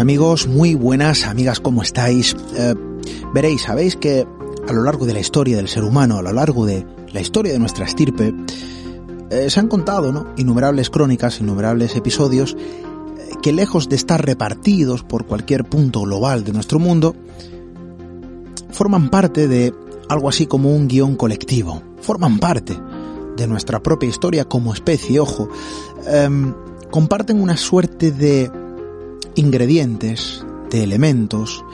amigos, muy buenas amigas, ¿cómo estáis? Eh, veréis, sabéis que a lo largo de la historia del ser humano, a lo largo de la historia de nuestra estirpe, eh, se han contado ¿no? innumerables crónicas, innumerables episodios eh, que lejos de estar repartidos por cualquier punto global de nuestro mundo, forman parte de algo así como un guion colectivo, forman parte de nuestra propia historia como especie, ojo, em, comparten una suerte de ingredientes, de elementos,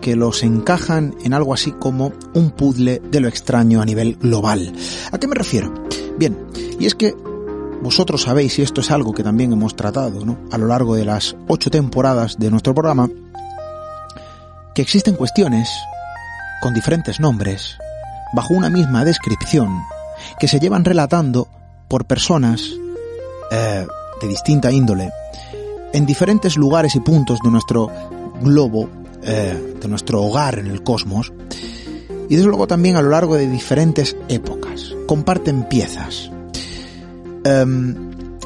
que los encajan en algo así como un puzzle de lo extraño a nivel global. ¿A qué me refiero? Bien, y es que vosotros sabéis, y esto es algo que también hemos tratado ¿no? a lo largo de las ocho temporadas de nuestro programa, que existen cuestiones con diferentes nombres, bajo una misma descripción, que se llevan relatando por personas eh, de distinta índole, en diferentes lugares y puntos de nuestro globo, eh, de nuestro hogar en el cosmos, y desde luego también a lo largo de diferentes épocas. Comparten piezas. Em,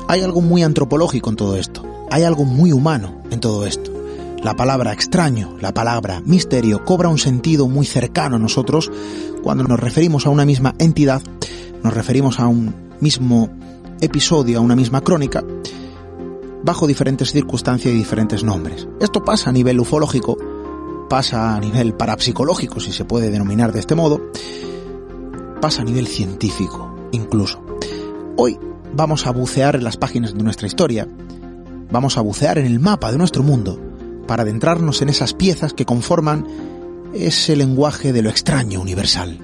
hay algo muy antropológico en todo esto. Hay algo muy humano en todo esto. La palabra extraño, la palabra misterio, cobra un sentido muy cercano a nosotros cuando nos referimos a una misma entidad, nos referimos a un mismo episodio, a una misma crónica, bajo diferentes circunstancias y diferentes nombres. Esto pasa a nivel ufológico, pasa a nivel parapsicológico, si se puede denominar de este modo, pasa a nivel científico, incluso. Hoy vamos a bucear en las páginas de nuestra historia, vamos a bucear en el mapa de nuestro mundo, para adentrarnos en esas piezas que conforman ese lenguaje de lo extraño universal.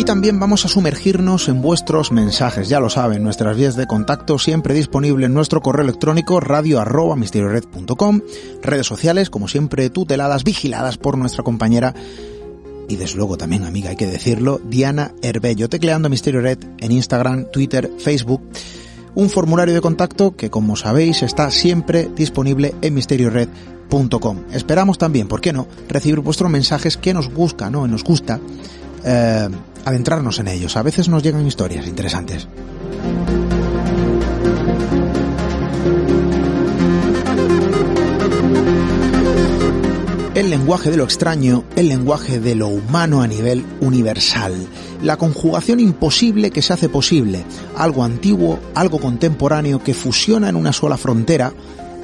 Y también vamos a sumergirnos en vuestros mensajes, ya lo saben, nuestras vías de contacto siempre disponible en nuestro correo electrónico radio arroba misteriored.com, redes sociales como siempre tuteladas, vigiladas por nuestra compañera y desde luego también amiga, hay que decirlo, Diana Herbello, tecleando Misterio Red en Instagram, Twitter, Facebook, un formulario de contacto que como sabéis está siempre disponible en misteriored.com. Esperamos también, ¿por qué no?, recibir vuestros mensajes que nos busca, ¿no?, nos gusta eh, adentrarnos en ellos. A veces nos llegan historias interesantes. El lenguaje de lo extraño, el lenguaje de lo humano a nivel universal. La conjugación imposible que se hace posible. Algo antiguo, algo contemporáneo que fusiona en una sola frontera,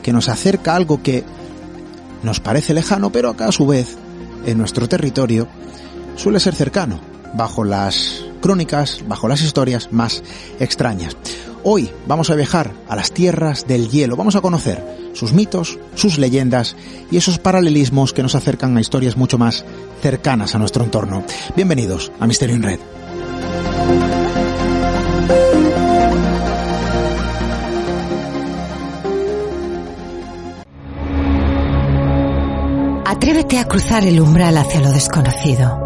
que nos acerca a algo que nos parece lejano, pero acá a su vez, en nuestro territorio, suele ser cercano, bajo las crónicas, bajo las historias más extrañas. Hoy vamos a viajar a las tierras del hielo, vamos a conocer sus mitos, sus leyendas y esos paralelismos que nos acercan a historias mucho más cercanas a nuestro entorno. Bienvenidos a Misterio en Red. Atrévete a cruzar el umbral hacia lo desconocido.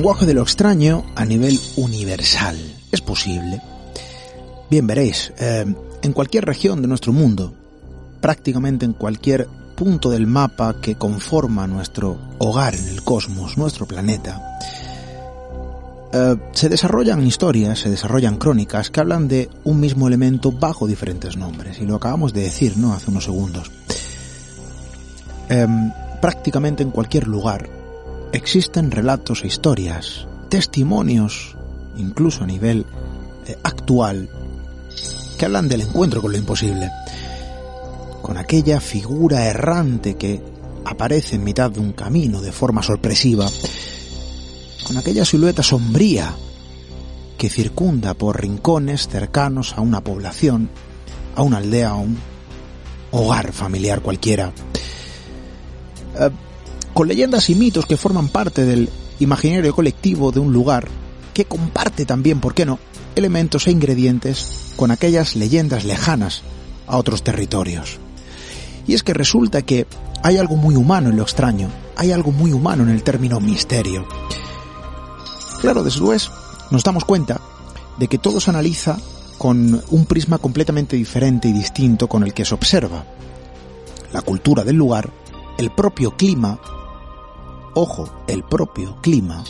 Lenguaje de lo extraño a nivel universal. ¿Es posible? Bien, veréis, eh, en cualquier región de nuestro mundo, prácticamente en cualquier punto del mapa que conforma nuestro hogar en el cosmos, nuestro planeta, eh, se desarrollan historias, se desarrollan crónicas que hablan de un mismo elemento bajo diferentes nombres. Y lo acabamos de decir, ¿no? Hace unos segundos. Em, prácticamente en cualquier lugar existen relatos e historias, testimonios, incluso a nivel eh, actual, que hablan del encuentro con lo imposible. con aquella figura errante que aparece en mitad de un camino de forma sorpresiva, con aquella silueta sombría que circunda por rincones cercanos a una población, a una aldea, a un hogar familiar cualquiera, eh, con leyendas y mitos que forman parte del imaginario colectivo de un lugar que comparte también, ¿por qué no?, elementos e ingredientes con aquellas leyendas lejanas a otros territorios. Y es que resulta que hay algo muy humano en lo extraño, hay algo muy humano en el término misterio. Claro, después nos damos cuenta de que todo se analiza con un prisma completamente diferente y distinto con el que se observa. La cultura del lugar, el propio clima, ojo, el propio clima,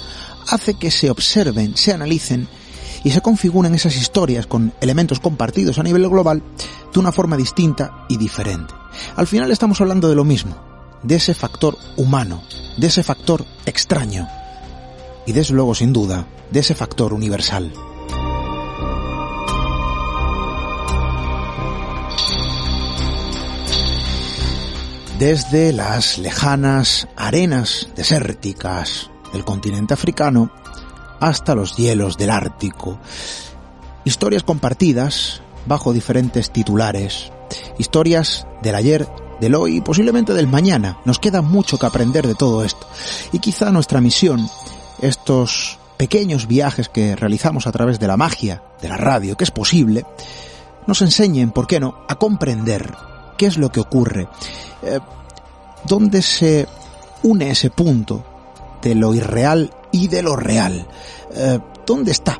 hace que se observen, se analicen y se configuren esas historias con elementos compartidos a nivel global de una forma distinta y diferente. Al final estamos hablando de lo mismo, de ese factor humano, de ese factor extraño y desde luego sin duda de ese factor universal. Desde las lejanas arenas desérticas del continente africano hasta los hielos del Ártico. Historias compartidas bajo diferentes titulares. Historias del ayer, del hoy y posiblemente del mañana. Nos queda mucho que aprender de todo esto. Y quizá nuestra misión, estos pequeños viajes que realizamos a través de la magia de la radio, que es posible, nos enseñen, ¿por qué no?, a comprender qué es lo que ocurre, eh, dónde se une ese punto de lo irreal y de lo real. Eh, ¿Dónde está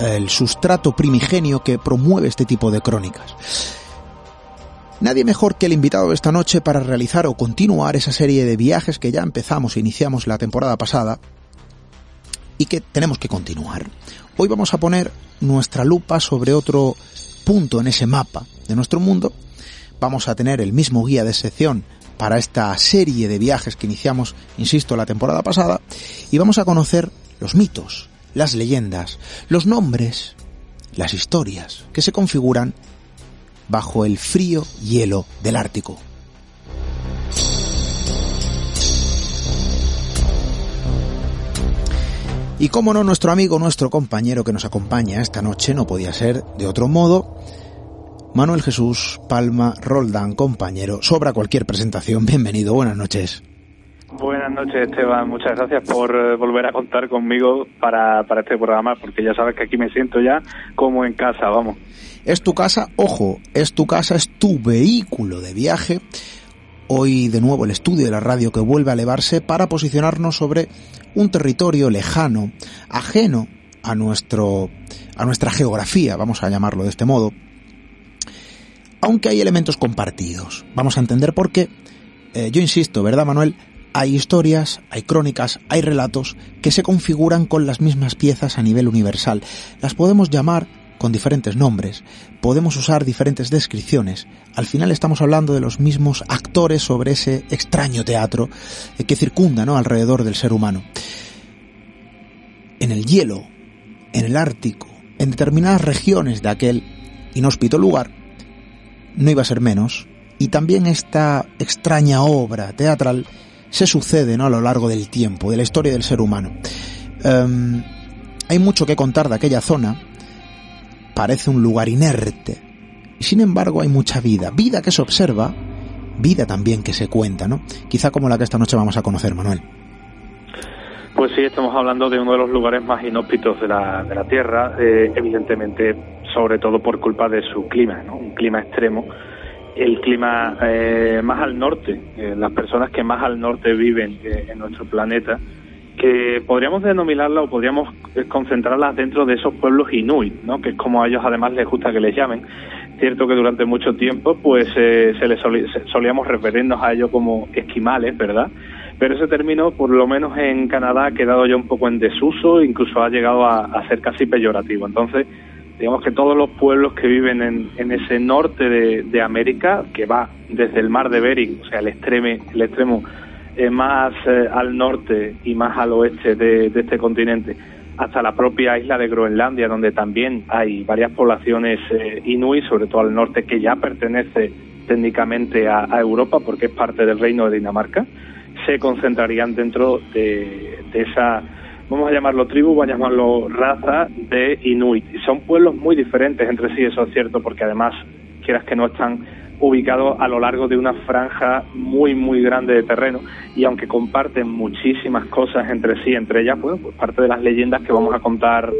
el sustrato primigenio que promueve este tipo de crónicas? Nadie mejor que el invitado de esta noche para realizar o continuar esa serie de viajes que ya empezamos e iniciamos la temporada pasada y que tenemos que continuar. Hoy vamos a poner nuestra lupa sobre otro punto en ese mapa de nuestro mundo. Vamos a tener el mismo guía de sección para esta serie de viajes que iniciamos, insisto, la temporada pasada, y vamos a conocer los mitos, las leyendas, los nombres, las historias que se configuran bajo el frío hielo del Ártico. Y como no, nuestro amigo, nuestro compañero que nos acompaña esta noche no podía ser de otro modo Manuel Jesús Palma Roldán, compañero. Sobra cualquier presentación. Bienvenido, buenas noches. Buenas noches, Esteban. Muchas gracias por eh, volver a contar conmigo para, para este programa, porque ya sabes que aquí me siento ya como en casa, vamos. Es tu casa, ojo, es tu casa, es tu vehículo de viaje. Hoy de nuevo el estudio de la radio que vuelve a elevarse para posicionarnos sobre un territorio lejano, ajeno a nuestro a nuestra geografía, vamos a llamarlo de este modo, aunque hay elementos compartidos. Vamos a entender por qué. Eh, yo insisto, ¿verdad, Manuel? Hay historias, hay crónicas, hay relatos que se configuran con las mismas piezas a nivel universal. Las podemos llamar con diferentes nombres, podemos usar diferentes descripciones. Al final estamos hablando de los mismos actores sobre ese extraño teatro eh, que circunda ¿no? alrededor del ser humano. En el hielo, en el Ártico, en determinadas regiones de aquel inhóspito lugar, no iba a ser menos, y también esta extraña obra teatral se sucede ¿no? a lo largo del tiempo, de la historia del ser humano. Em, hay mucho que contar de aquella zona, parece un lugar inerte, y sin embargo hay mucha vida, vida que se observa, vida también que se cuenta, ¿no? Quizá como la que esta noche vamos a conocer, Manuel. Pues sí, estamos hablando de uno de los lugares más inhóspitos de la, de la Tierra, eh, evidentemente sobre todo por culpa de su clima, ¿no? un clima extremo, el clima eh, más al norte, eh, las personas que más al norte viven eh, en nuestro planeta, que podríamos denominarla o podríamos concentrarlas dentro de esos pueblos inuit, ¿no? que es como a ellos además les gusta que les llamen. Cierto que durante mucho tiempo pues se les solíamos referirnos a ellos como esquimales, ¿verdad? Pero ese término, por lo menos en Canadá, ha quedado ya un poco en desuso, incluso ha llegado a ser casi peyorativo. Entonces, digamos que todos los pueblos que viven en, en ese norte de, América, que va desde el mar de Bering, o sea, el, extreme, el extremo eh, más eh, al norte y más al oeste de, este continente, hasta la propia isla de Groenlandia, donde también hay varias poblaciones eh, inuit, sobre todo al norte, que ya pertenece técnicamente a, Europa porque es parte del reino de Dinamarca, se concentrarían dentro de, esa, vamos a llamarlo tribu, vamos a llamarlo raza de Inuit. Y son pueblos muy diferentes entre sí, eso es cierto, porque además, quieras que no están ubicados a lo largo de una franja muy, muy grande de terreno y aunque comparten muchísimas cosas entre sí, entre ellas, bueno, pues parte de las leyendas que vamos a contar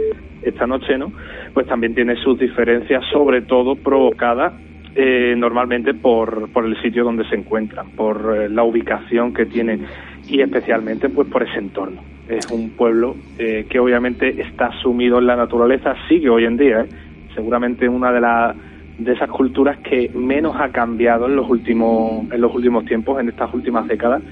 esta noche, ¿no? Pues también tiene sus diferencias, sobre todo provocadas eh, normalmente por, por el sitio donde se encuentran, por eh, la ubicación que tienen y especialmente pues por ese entorno. Es un pueblo eh, que obviamente está sumido en la naturaleza, sigue hoy en día, seguramente una de las de esas culturas que menos ha cambiado en los últimos en los últimos tiempos, en estas últimas décadas,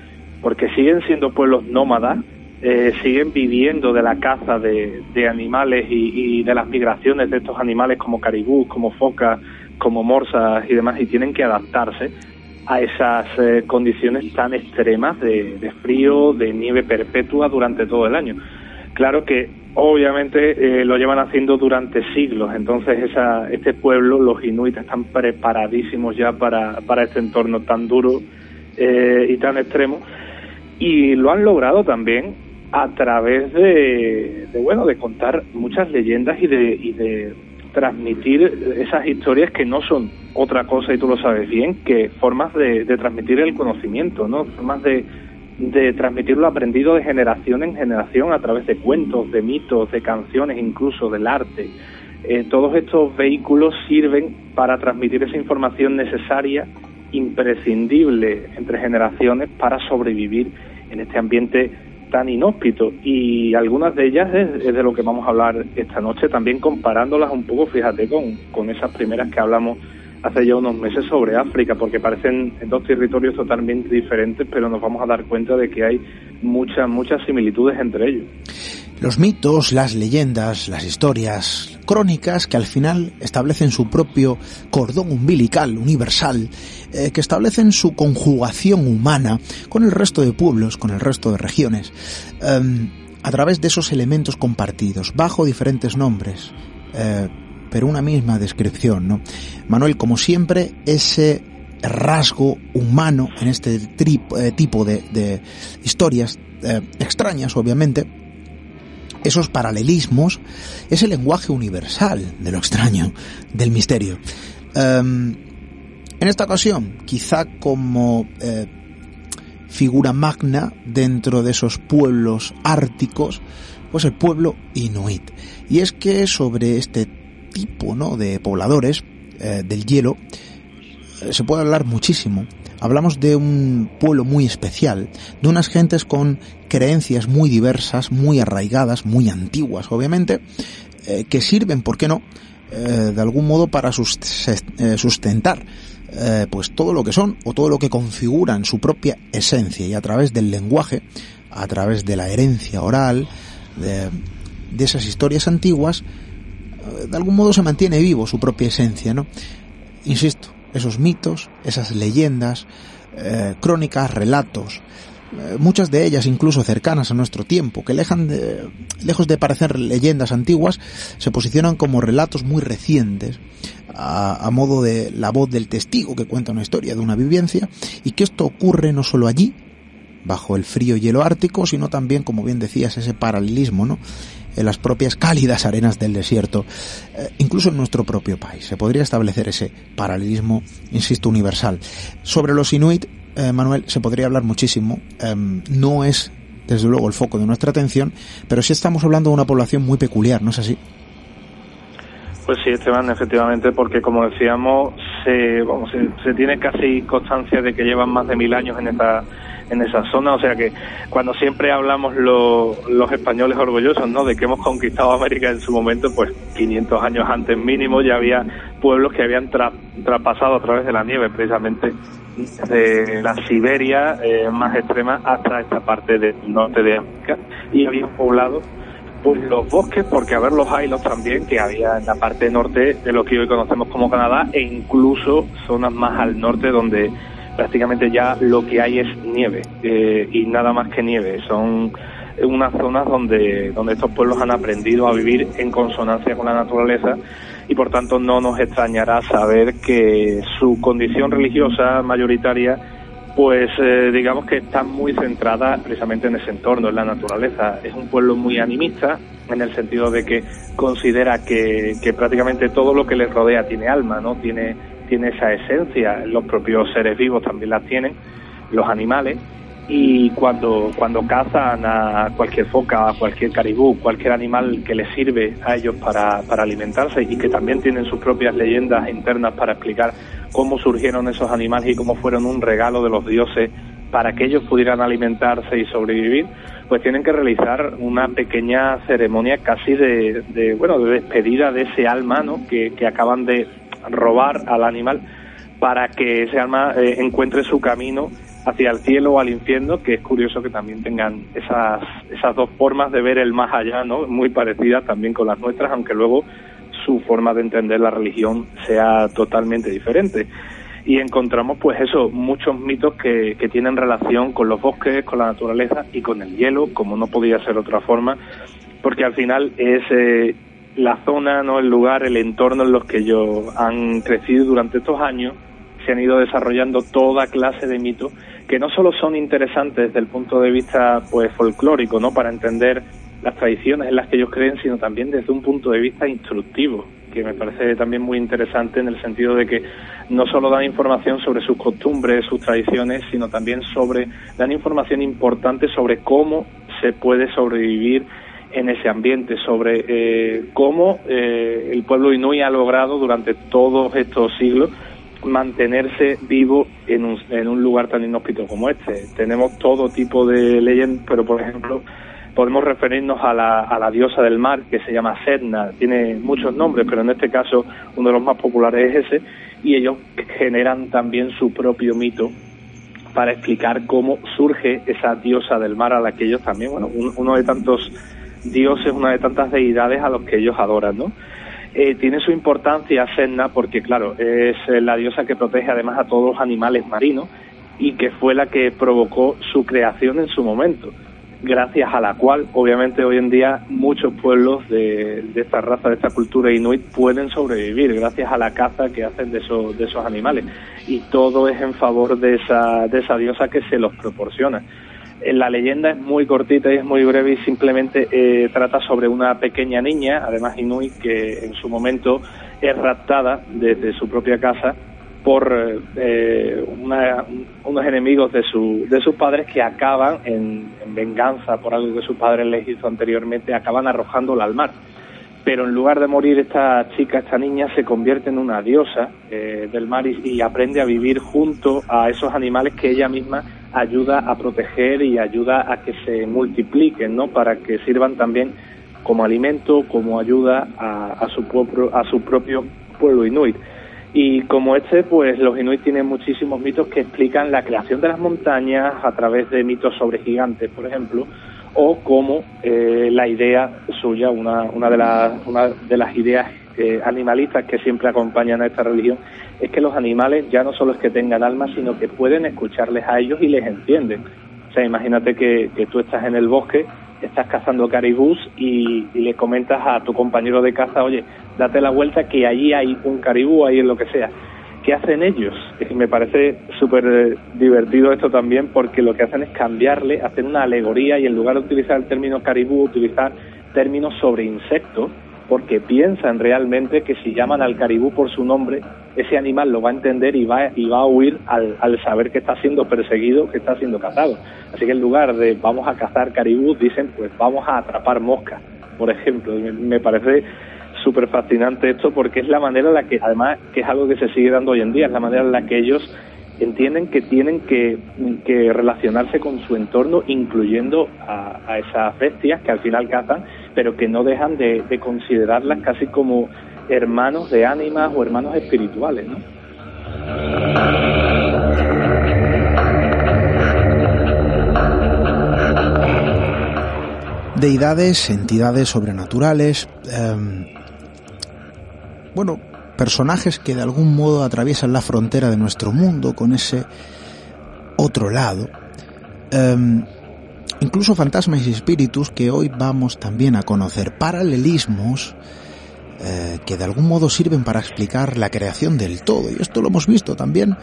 porque siguen siendo pueblos nómadas, eh, siguen viviendo de la caza de, de animales y, de las migraciones de estos animales como caribús, como focas, como morsas y demás, y tienen que adaptarse a esas eh, condiciones tan extremas de, de frío, de nieve perpetua durante todo el año. Claro que obviamente eh, lo llevan haciendo durante siglos, entonces esa, este pueblo, los inuit, están preparadísimos ya para, para este entorno tan duro eh, y tan extremo y lo han logrado también a través de, bueno de contar muchas leyendas y de, y de transmitir esas historias que no son otra cosa y tú lo sabes bien que formas de, de transmitir el conocimiento no formas de transmitir lo aprendido de generación en generación a través de cuentos, de mitos, de canciones, incluso del arte. Eh, todos estos vehículos sirven para transmitir esa información necesaria, imprescindible entre generaciones para sobrevivir en este ambiente tan inhóspito. Y algunas de ellas es, de lo que vamos a hablar esta noche, también comparándolas un poco, fíjate, con, con esas primeras que hablamos hace ya unos meses sobre África, porque parecen dos territorios totalmente diferentes, pero nos vamos a dar cuenta de que hay muchas, muchas similitudes entre ellos. Los mitos, las leyendas, las historias, crónicas que al final establecen su propio cordón umbilical universal, eh, que establecen su conjugación humana con el resto de pueblos, con el resto de regiones, em, a través de esos elementos compartidos, bajo diferentes nombres. Eh, pero una misma descripción, ¿no? Manuel, como siempre, ese rasgo humano en este eh, tipo de, historias eh, extrañas, obviamente, esos paralelismos, ese lenguaje universal de lo extraño, del misterio. Em, en esta ocasión, quizá como eh, figura magna dentro de esos pueblos árticos, pues el pueblo inuit. Y es que sobre este tipo ¿no? de pobladores eh, del hielo eh, se puede hablar muchísimo. Hablamos de un pueblo muy especial, de unas gentes con creencias muy diversas, muy arraigadas, muy antiguas, obviamente, eh, que sirven, ¿por qué no?, de algún modo para sustentar pues todo lo que son o todo lo que configuran su propia esencia y a través del lenguaje, a través de la herencia oral, de, de esas historias antiguas, de algún modo se mantiene vivo su propia esencia, ¿no? Insisto, esos mitos, esas leyendas, eh, crónicas, relatos, eh, muchas de ellas incluso cercanas a nuestro tiempo, que de, lejos de parecer leyendas antiguas, se posicionan como relatos muy recientes, a, a, modo de la voz del testigo que cuenta una historia de una vivencia, y que esto ocurre no solo allí, bajo el frío hielo ártico, sino también, como bien decías, ese paralelismo, ¿no? En las propias cálidas arenas del desierto, eh, incluso en nuestro propio país. Se podría establecer ese paralelismo, insisto, universal. Sobre los inuit, eh, Manuel, se podría hablar muchísimo. Em, no es, desde luego, el foco de nuestra atención, pero sí estamos hablando de una población muy peculiar, ¿no es así? Pues sí, Esteban, efectivamente, porque como decíamos, se, vamos, se, tiene casi constancia de que llevan más de mil años en esta en esa zona, o sea que cuando siempre hablamos los españoles orgullosos, ¿no? De que hemos conquistado América en su momento, pues 500 años antes mínimo ya había pueblos que habían traspasado a través de la nieve, precisamente de la Siberia eh, más extrema hasta esta parte del norte de América y habían poblado pues los bosques, porque a ver los highlands también, que había en la parte norte de lo que hoy conocemos como Canadá, e incluso zonas más al norte donde prácticamente ya lo que hay es nieve, eh, y nada más que nieve. Son unas zonas donde, donde estos pueblos han aprendido a vivir en consonancia con la naturaleza y por tanto no nos extrañará saber que su condición religiosa mayoritaria pues eh, digamos que está muy centrada precisamente en ese entorno, en la naturaleza. Es un pueblo muy animista en el sentido de que considera que, que prácticamente todo lo que les rodea tiene alma, ¿no? Tiene, tiene esa esencia. Los propios seres vivos también la tienen, los animales y cuando, cuando cazan a cualquier foca, a cualquier caribú, cualquier animal que les sirve a ellos para, para alimentarse y que también tienen sus propias leyendas internas para explicar cómo surgieron esos animales y cómo fueron un regalo de los dioses para que ellos pudieran alimentarse y sobrevivir, pues tienen que realizar una pequeña ceremonia casi de, de bueno, de despedida de ese alma, ¿no? que, que acaban de robar al animal para que ese alma eh, encuentre su camino hacia el cielo o al infierno, que es curioso que también tengan esas, esas dos formas de ver el más allá, ¿no? Muy parecidas también con las nuestras, aunque luego su forma de entender la religión sea totalmente diferente. Y encontramos, pues eso, muchos mitos que, que tienen relación con los bosques, con la naturaleza y con el hielo, como no podía ser otra forma, porque al final es eh, la zona, no el lugar, el entorno en los que ellos han crecido durante estos años, se han ido desarrollando toda clase de mitos que no solo son interesantes desde el punto de vista pues folclórico, ¿no? Para entender las tradiciones en las que ellos creen, sino también desde un punto de vista instructivo, que me parece también muy interesante en el sentido de que no solo dan información sobre sus costumbres, sus tradiciones, sino también sobre dan información importante sobre cómo se puede sobrevivir en ese ambiente, sobre eh, cómo eh, el pueblo inuit ha logrado durante todos estos siglos mantenerse vivo en un, en un lugar tan inhóspito como este. Tenemos todo tipo de leyendas, pero por ejemplo podemos referirnos a la, a la diosa del mar que se llama Sedna, tiene muchos nombres, pero en este caso uno de los más populares es ese, y ellos generan también su propio mito para explicar cómo surge esa diosa del mar a la que ellos también, bueno, uno de tantos dioses, una de tantas deidades a los que ellos adoran, ¿no? Eh, tiene su importancia Sedna porque, claro, es la diosa que protege además a todos los animales marinos y que fue la que provocó su creación en su momento, gracias a la cual, obviamente, hoy en día muchos pueblos de, de esta raza, de esta cultura inuit, pueden sobrevivir gracias a la caza que hacen de esos, de esos animales. Y todo es en favor de esa, de esa diosa que se los proporciona. La leyenda es muy cortita y es muy breve y simplemente eh, trata sobre una pequeña niña, además Inuit, que en su momento es raptada desde su propia casa por eh, unos enemigos de, su, de sus padres que acaban, en, en, venganza por algo que su padre les hizo anteriormente, acaban arrojándola al mar. Pero en lugar de morir esta chica, esta niña, se convierte en una diosa eh, del mar y, aprende a vivir junto a esos animales que ella misma ayuda a proteger y ayuda a que se multipliquen, ¿no? Para que sirvan también como alimento, como ayuda a su, propio, a su propio pueblo inuit. Y como este, pues los inuit tienen muchísimos mitos que explican la creación de las montañas a través de mitos sobre gigantes, por ejemplo, o como eh, la idea suya, una, una, de las, una de las ideas eh, animalistas que siempre acompañan a esta religión, es que los animales ya no solo es que tengan alma, sino que pueden escucharles a ellos y les entienden. O sea, imagínate que, que tú estás en el bosque, estás cazando caribús y, y, le comentas a tu compañero de caza, oye, date la vuelta que allí hay un caribú, ahí en lo que sea. ¿Qué hacen ellos? Me parece súper divertido esto también porque lo que hacen es cambiarle, hacer una alegoría y en lugar de utilizar el término caribú, utilizar términos sobre insectos porque piensan realmente que si llaman al caribú por su nombre, ese animal lo va a entender y va, y va a huir al, al saber que está siendo perseguido, que está siendo cazado. Así que en lugar de vamos a cazar caribú, dicen pues vamos a atrapar moscas, por ejemplo. Me parece súper fascinante esto porque es la manera en la que, además, que es algo que se sigue dando hoy en día, es la manera en la que ellos entienden que tienen que, relacionarse con su entorno, incluyendo a, esas bestias que al final cazan, pero que no dejan de, de considerarlas casi como hermanos de ánimas o hermanos espirituales, ¿no? Deidades, entidades sobrenaturales, eh, bueno, personajes que de algún modo atraviesan la frontera de nuestro mundo con ese otro lado. Um, incluso fantasmas y espíritus que hoy vamos también a conocer, paralelismos eh, que de algún modo sirven para explicar la creación del todo. Y esto lo hemos visto también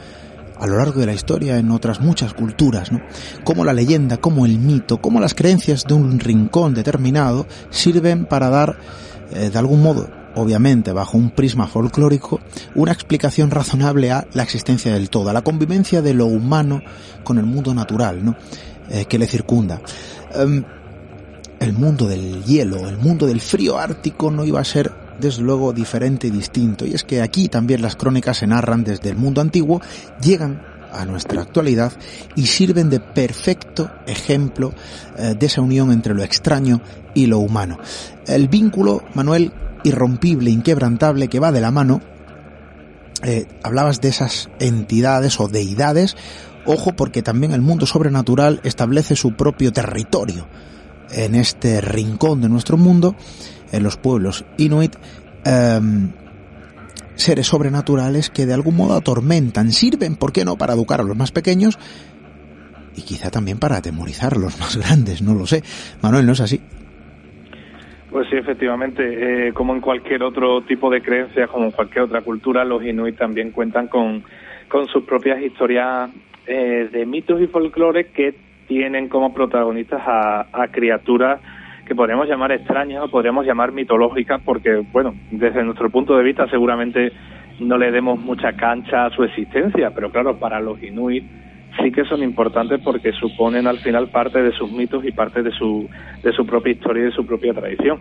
a lo largo de la historia en otras muchas culturas, ¿no? Como la leyenda, como el mito, como las creencias de un rincón determinado sirven para dar, eh, de algún modo, obviamente bajo un prisma folclórico, una explicación razonable a la existencia del todo, a la convivencia de lo humano con el mundo natural, ¿no? Eh, que le circunda. Em, el mundo del hielo, el mundo del frío ártico no iba a ser desde luego diferente y distinto. Y es que aquí también las crónicas se narran desde el mundo antiguo, llegan a nuestra actualidad y sirven de perfecto ejemplo eh, de esa unión entre lo extraño y lo humano. El vínculo, Manuel, irrompible, inquebrantable, que va de la mano, eh, hablabas de esas entidades o deidades, ojo porque también el mundo sobrenatural establece su propio territorio en este rincón de nuestro mundo en los pueblos inuit em, seres sobrenaturales que de algún modo atormentan, sirven, ¿por qué no?, para educar a los más pequeños y quizá también para atemorizar a los más grandes, no lo sé. Manuel, ¿no es así? Pues sí, efectivamente, eh, como en cualquier otro tipo de creencia, como en cualquier otra cultura, los inuit también cuentan con, con sus propias historias eh, de mitos y folclores que tienen como protagonistas a, a criaturas que podríamos llamar extrañas o podríamos llamar mitológicas porque, bueno, desde nuestro punto de vista seguramente no le demos mucha cancha a su existencia, pero claro, para los inuit sí que son importantes porque suponen al final parte de sus mitos y parte de su, de su propia historia y de su propia tradición.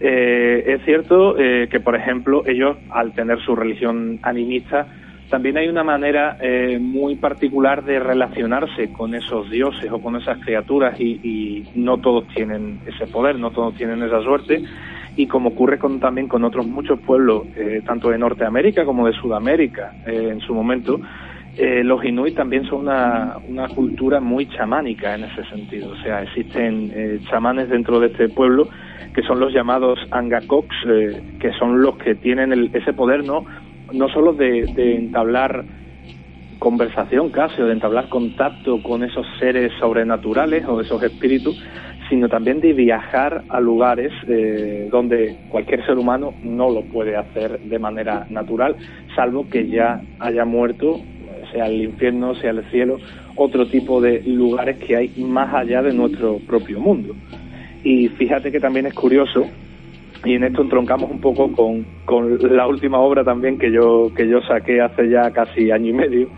Eh, es cierto eh, que, por ejemplo, ellos, al tener su religión animista, también hay una manera eh, muy particular de relacionarse con esos dioses o con esas criaturas y, no todos tienen ese poder, no todos tienen esa suerte y como ocurre con, también con otros muchos pueblos, tanto de Norteamérica como de Sudamérica en su momento, los inuit también son una, una, cultura muy chamánica en ese sentido. O sea, existen chamanes dentro de este pueblo que son los llamados angakoks, que son los que tienen ese poder, ¿no? no solo de, entablar conversación casi o de entablar contacto con esos seres sobrenaturales o esos espíritus, sino también de viajar a lugares eh, donde cualquier ser humano no lo puede hacer de manera natural, salvo que ya haya muerto, sea el infierno, sea el cielo, otro tipo de lugares que hay más allá de nuestro propio mundo. Y fíjate que también es curioso y en esto entroncamos un poco con, con la última obra también que yo que yo saqué hace ya casi año y medio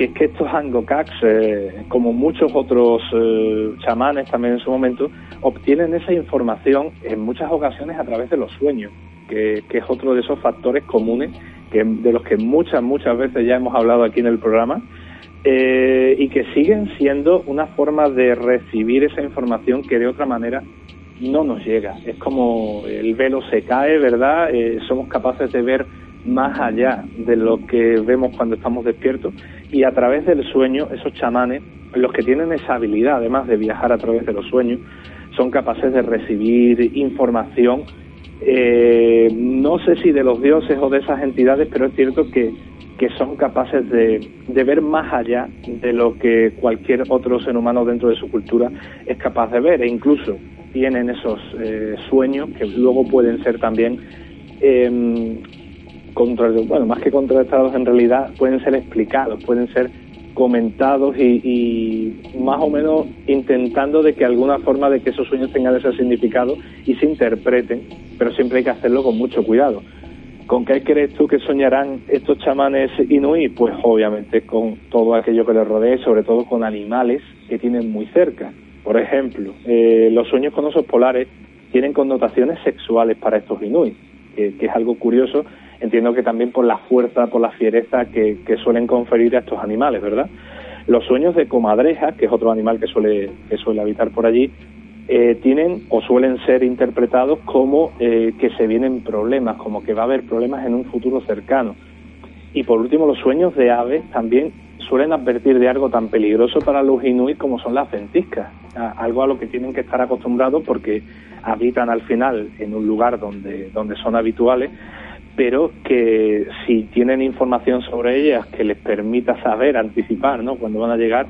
que es que estos angokaks eh, como muchos otros eh, chamanes también en su momento obtienen esa información en muchas ocasiones a través de los sueños que, es otro de esos factores comunes de los que muchas muchas veces ya hemos hablado aquí en el programa eh, y que siguen siendo una forma de recibir esa información que de otra manera no nos llega. Es como el velo se cae, ¿verdad? Somos capaces de ver más allá de lo que vemos cuando estamos despiertos. Y a través del sueño, esos chamanes, los que tienen esa habilidad además de viajar a través de los sueños, son capaces de recibir información, eh, no sé si de los dioses o de esas entidades, pero es cierto que, que son capaces de, de ver más allá de lo que cualquier otro ser humano dentro de su cultura es capaz de ver. E incluso tienen esos eh, sueños que luego pueden ser también eh, contra, bueno más que contrastados en realidad pueden ser explicados pueden ser comentados y, más o menos intentando de que alguna forma de que esos sueños tengan ese significado y se interpreten pero siempre hay que hacerlo con mucho cuidado ¿Con qué crees tú que soñarán estos chamanes inuí? Pues obviamente con todo aquello que les rodee, sobre todo con animales que tienen muy cerca. Por ejemplo, eh, los sueños con osos polares tienen connotaciones sexuales para estos inuit, que, es algo curioso. Entiendo que también por la fuerza, por la fiereza que, suelen conferir a estos animales, ¿verdad? Los sueños de comadreja, que es otro animal que suele, que suele habitar por allí, eh, tienen o suelen ser interpretados como eh, que se vienen problemas, como que va a haber problemas en un futuro cercano. Y por último, los sueños de aves también suelen advertir de algo tan peligroso para los inuit como son las ventiscas, algo a lo que tienen que estar acostumbrados porque habitan al final en un lugar donde, donde son habituales, pero que si tienen información sobre ellas que les permita saber, anticipar, ¿no? Cuando van a llegar,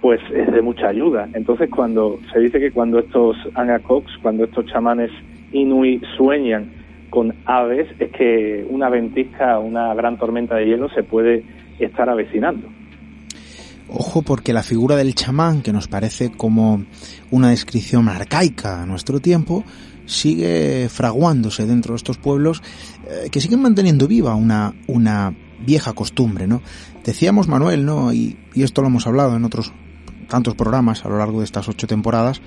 pues es de mucha ayuda. Entonces, cuando se dice que cuando estos Angakoks, cuando estos chamanes Inui sueñan con aves, es que una ventisca, una gran tormenta de hielo se puede estar avecinando. Ojo porque la figura del chamán, que nos parece como una descripción arcaica a nuestro tiempo, sigue fraguándose dentro de estos pueblos eh, que siguen manteniendo viva una, una vieja costumbre, ¿no? Decíamos Manuel, ¿no? Y, esto lo hemos hablado en otros tantos programas a lo largo de estas ocho temporadas,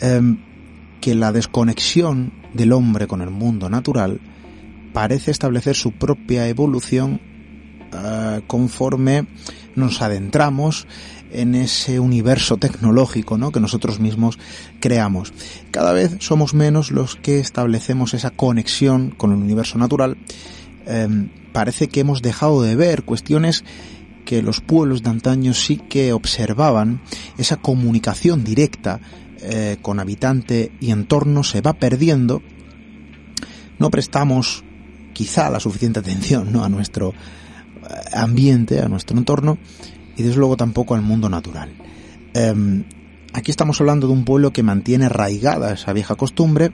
em, que la desconexión del hombre con el mundo natural parece establecer su propia evolución eh, conforme nos adentramos en ese universo tecnológico ¿no? que nosotros mismos creamos. Cada vez somos menos los que establecemos esa conexión con el universo natural. Em, parece que hemos dejado de ver cuestiones que los pueblos de antaño sí que observaban, esa comunicación directa eh, con habitante y entorno se va perdiendo. No prestamos quizá la suficiente atención ¿no? a nuestro ambiente, a nuestro entorno y desde luego tampoco al mundo natural. Em, aquí estamos hablando de un pueblo que mantiene arraigada esa vieja costumbre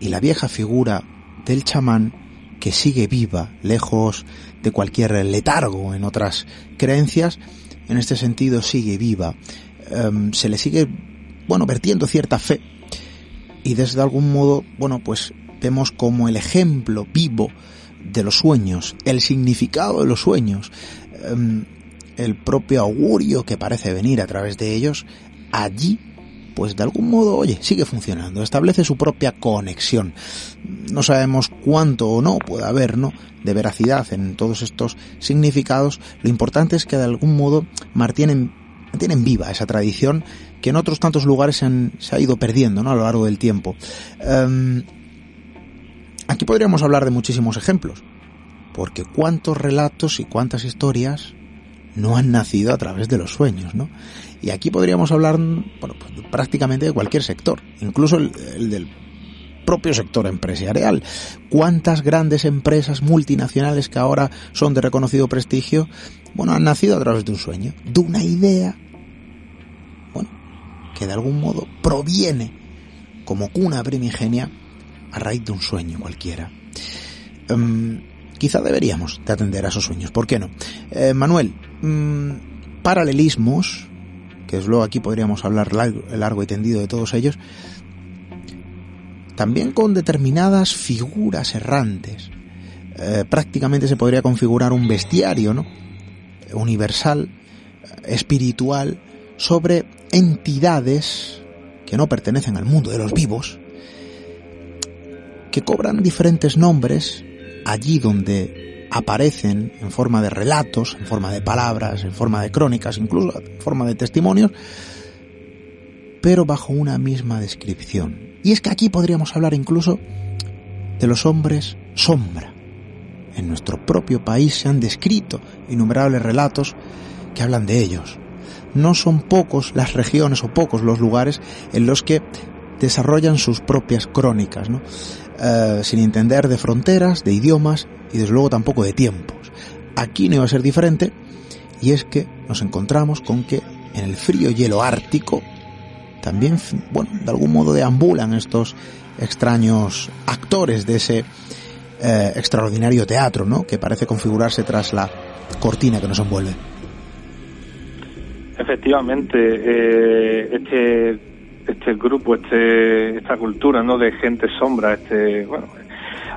y la vieja figura del chamán que sigue viva, lejos de cualquier letargo en otras creencias, en este sentido sigue viva. Em, se le sigue, bueno, vertiendo cierta fe y desde algún modo, bueno, pues vemos como el ejemplo vivo de los sueños, el significado de los sueños, em, el propio augurio que parece venir a través de ellos, allí, pues de algún modo, oye, sigue funcionando, establece su propia conexión. No sabemos cuánto o no puede haber, ¿no? De veracidad en todos estos significados. Lo importante es que de algún modo mantienen, viva esa tradición que en otros tantos lugares se, han, se ha ido perdiendo, ¿no? A lo largo del tiempo. Em, Aquí podríamos hablar de muchísimos ejemplos, porque cuántos relatos y cuántas historias no han nacido a través de los sueños, ¿no? Y aquí podríamos hablar bueno, pues prácticamente de cualquier sector, incluso el, el, del propio sector empresarial. ¿Cuántas grandes empresas multinacionales que ahora son de reconocido prestigio, bueno, han nacido a través de un sueño, de una idea, bueno, que de algún modo proviene como cuna primigenia a raíz de un sueño cualquiera. Um, quizá deberíamos de atender a esos sueños, ¿por qué no? Eh, Manuel, um, paralelismos, que es luego aquí podríamos hablar largo, largo y tendido de todos ellos, también con determinadas figuras errantes. Eh, prácticamente se podría configurar un bestiario, ¿no? Universal, espiritual, sobre entidades que no pertenecen al mundo de los vivos, que cobran diferentes nombres allí donde aparecen en forma de relatos, en forma de palabras, en forma de crónicas, incluso en forma de testimonios, pero bajo una misma descripción. Y es que aquí podríamos hablar incluso de los hombres sombra. En nuestro propio país se han descrito innumerables relatos que hablan de ellos. No son pocos las regiones o pocos los lugares en los que desarrollan sus propias crónicas, ¿no? Eh, sin entender de fronteras, de idiomas y desde luego tampoco de tiempos. Aquí no iba a ser diferente y es que nos encontramos con que en el frío hielo ártico también, bueno, de algún modo deambulan estos extraños actores de ese eh, extraordinario teatro, ¿no? Que parece configurarse tras la cortina que nos envuelve. Efectivamente, eh, este este grupo, este, esta cultura, ¿no? De gente sombra, este, bueno,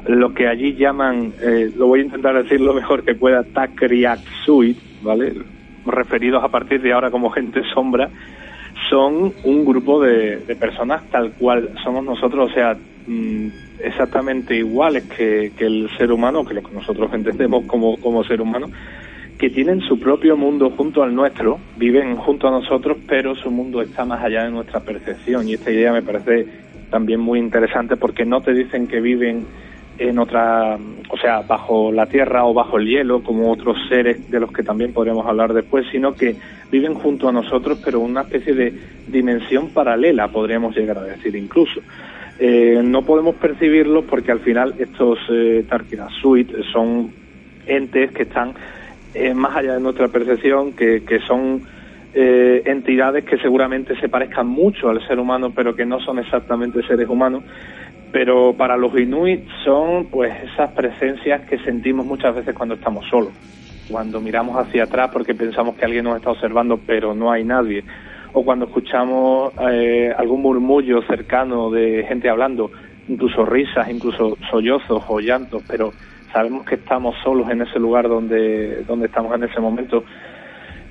lo que allí llaman, eh, lo voy a intentar decir lo mejor que pueda, Takriaksuit, ¿vale? Referidos a partir de ahora como gente sombra, son un grupo de, de personas tal cual somos nosotros, o sea, mm, exactamente iguales que, que, el ser humano, que lo que nosotros entendemos como, como ser humano, que tienen su propio mundo junto al nuestro, viven junto a nosotros, pero su mundo está más allá de nuestra percepción. Y esta idea me parece también muy interesante porque no te dicen que viven en otra, o sea, bajo la tierra o bajo el hielo, como otros seres de los que también podríamos hablar después, sino que viven junto a nosotros, pero una especie de dimensión paralela, podríamos llegar a decir incluso. Eh, no podemos percibirlos porque al final estos eh, Tarkina Suite son entes que están más allá de nuestra percepción, que, que son eh, entidades que seguramente se parezcan mucho al ser humano, pero que no son exactamente seres humanos. Pero para los inuit son pues esas presencias que sentimos muchas veces cuando estamos solos, cuando miramos hacia atrás porque pensamos que alguien nos está observando, pero no hay nadie, o cuando escuchamos eh, algún murmullo cercano de gente hablando, incluso risas, incluso sollozos o llantos, pero sabemos que estamos solos en ese lugar donde, donde estamos en ese momento.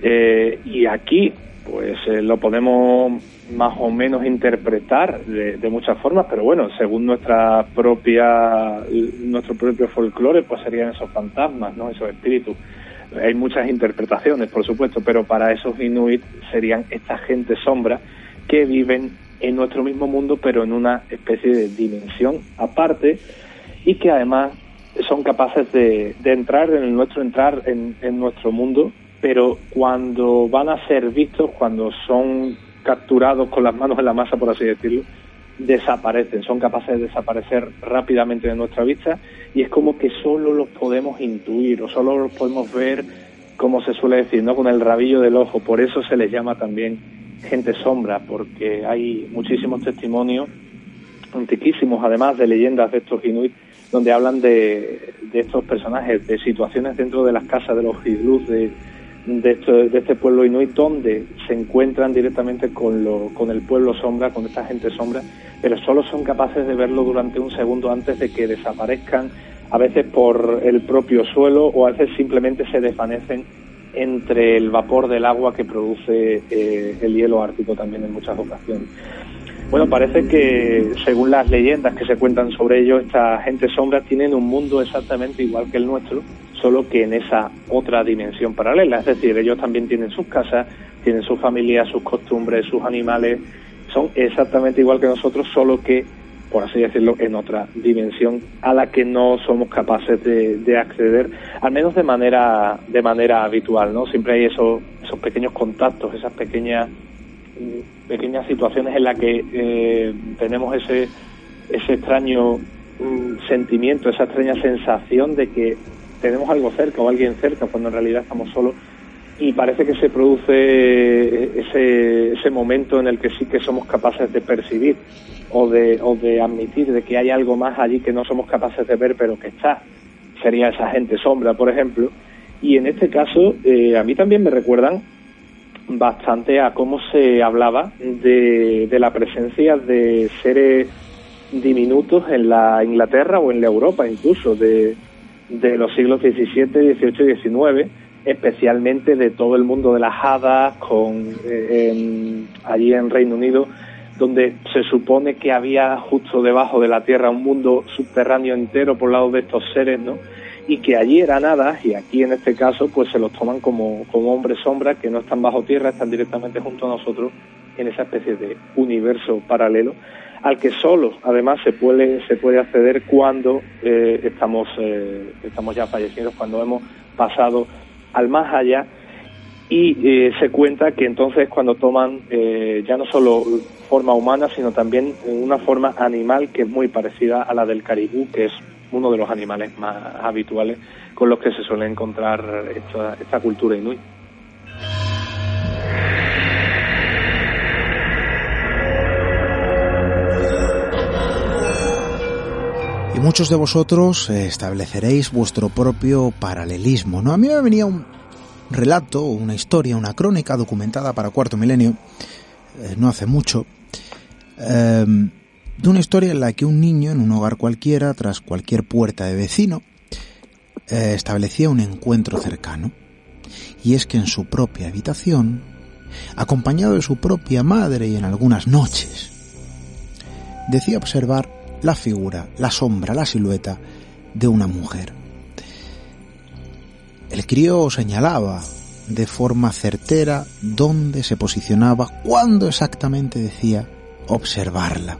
Eh, y aquí, pues eh, lo podemos más o menos interpretar de, muchas formas, pero bueno, según nuestra propia, nuestro propio folclore, pues serían esos fantasmas, ¿no? Esos espíritus. Hay muchas interpretaciones, por supuesto, pero para esos inuit serían esta gente sombra que viven en nuestro mismo mundo, pero en una especie de dimensión aparte y que además son capaces de, entrar en nuestro entrar en, nuestro mundo, pero cuando van a ser vistos, cuando son capturados con las manos en la masa, por así decirlo, desaparecen, son capaces de desaparecer rápidamente de nuestra vista y es como que solo los podemos intuir o solo los podemos ver, como se suele decir, ¿no? con el rabillo del ojo. Por eso se les llama también gente sombra, porque hay muchísimos testimonios antiquísimos, además de leyendas de estos inuit donde hablan de, estos personajes, de situaciones dentro de las casas de los iglús de, de, este pueblo inuit, donde se encuentran directamente con, lo, con el pueblo sombra, con esta gente sombra, pero solo son capaces de verlo durante un segundo antes de que desaparezcan, a veces por el propio suelo o a veces simplemente se desvanecen entre el vapor del agua que produce eh, el hielo ártico también en muchas ocasiones. Bueno, parece que según las leyendas que se cuentan sobre ellos, esta gente sombra tienen un mundo exactamente igual que el nuestro, solo que en esa otra dimensión paralela. Es decir, ellos también tienen sus casas, tienen su familia, sus costumbres, sus animales, son exactamente igual que nosotros, solo que, por así decirlo, en otra dimensión a la que no somos capaces de, acceder, al menos de manera, de manera habitual, ¿no? Siempre hay esos, esos pequeños contactos, esas pequeñas pequeñas situaciones en las que eh, tenemos ese, ese extraño mm, sentimiento, esa extraña sensación de que tenemos algo cerca o alguien cerca cuando en realidad estamos solos y parece que se produce ese, ese momento en el que sí que somos capaces de percibir o de, o de admitir de que hay algo más allí que no somos capaces de ver pero que está. Sería esa gente sombra, por ejemplo. Y en este caso, eh, a mí también me recuerdan bastante a cómo se hablaba de, la presencia de seres diminutos en la Inglaterra o en la Europa incluso de, los siglos XVII, XVIII y XIX, especialmente de todo el mundo de las hadas, con, eh, allí en Reino Unido, donde se supone que había justo debajo de la Tierra un mundo subterráneo entero por lado de estos seres, ¿no? Y que allí era nada y aquí en este caso pues se los toman como, como hombres sombras que no están bajo tierra, están directamente junto a nosotros en esa especie de universo paralelo al que solo además se puede se puede acceder cuando eh, estamos eh, estamos ya fallecidos cuando hemos pasado al más allá. Y eh, se cuenta que entonces cuando toman ya no solo forma humana sino también una forma animal que es muy parecida a la del caribú que es uno de los animales más habituales con los que se suele encontrar esta, cultura inuit. Y muchos de vosotros estableceréis vuestro propio paralelismo, ¿no? A mí me venía un relato, una historia, una crónica documentada para Cuarto Milenio, eh, no hace mucho, eh, de una historia en la que un niño en un hogar cualquiera, tras cualquier puerta de vecino, eh, establecía un encuentro cercano. Y es que en su propia habitación, acompañado de su propia madre y en algunas noches, decía observar la figura, la sombra, la silueta de una mujer. El crío señalaba de forma certera dónde se posicionaba, cuándo exactamente decía observarla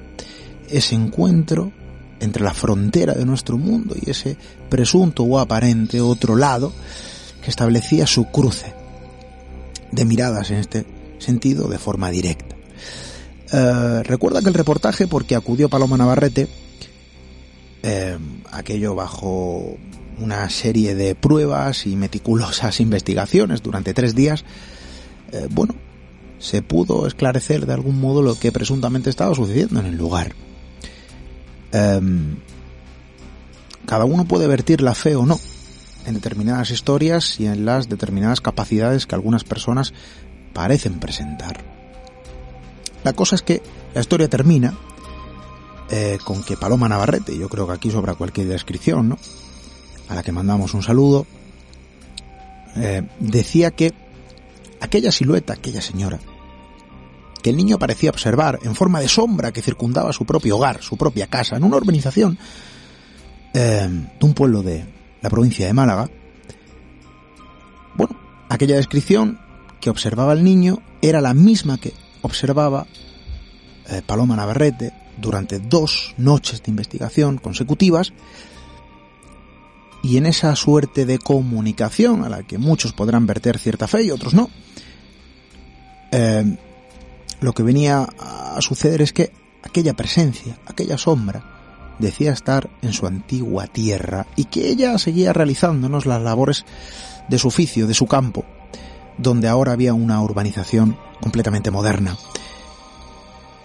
ese encuentro entre la frontera de nuestro mundo y ese presunto o aparente otro lado que establecía su cruce de miradas en este sentido de forma directa. Eh, recuerda que el reportaje, porque acudió Paloma Navarrete, eh, aquello bajo una serie de pruebas y meticulosas investigaciones durante tres días, eh, bueno, se pudo esclarecer de algún modo lo que presuntamente estaba sucediendo en el lugar. Em, cada uno puede vertir la fe o no en determinadas historias y en las determinadas capacidades que algunas personas parecen presentar. La cosa es que la historia termina eh, con que Paloma Navarrete, yo creo que aquí sobra cualquier descripción, ¿no? A la que mandamos un saludo, eh, decía que aquella silueta, aquella señora, que el niño parecía observar en forma de sombra que circundaba su propio hogar, su propia casa, en una urbanización eh, de un pueblo de la provincia de Málaga, bueno, aquella descripción que observaba el niño era la misma que observaba eh, Paloma Navarrete durante dos noches de investigación consecutivas. Y en esa suerte de comunicación a la que muchos podrán verter cierta fe y otros no, eh, lo que venía a suceder es que aquella presencia, aquella sombra, decía estar en su antigua tierra y que ella seguía realizándonos las labores de su oficio, de su campo, donde ahora había una urbanización completamente moderna.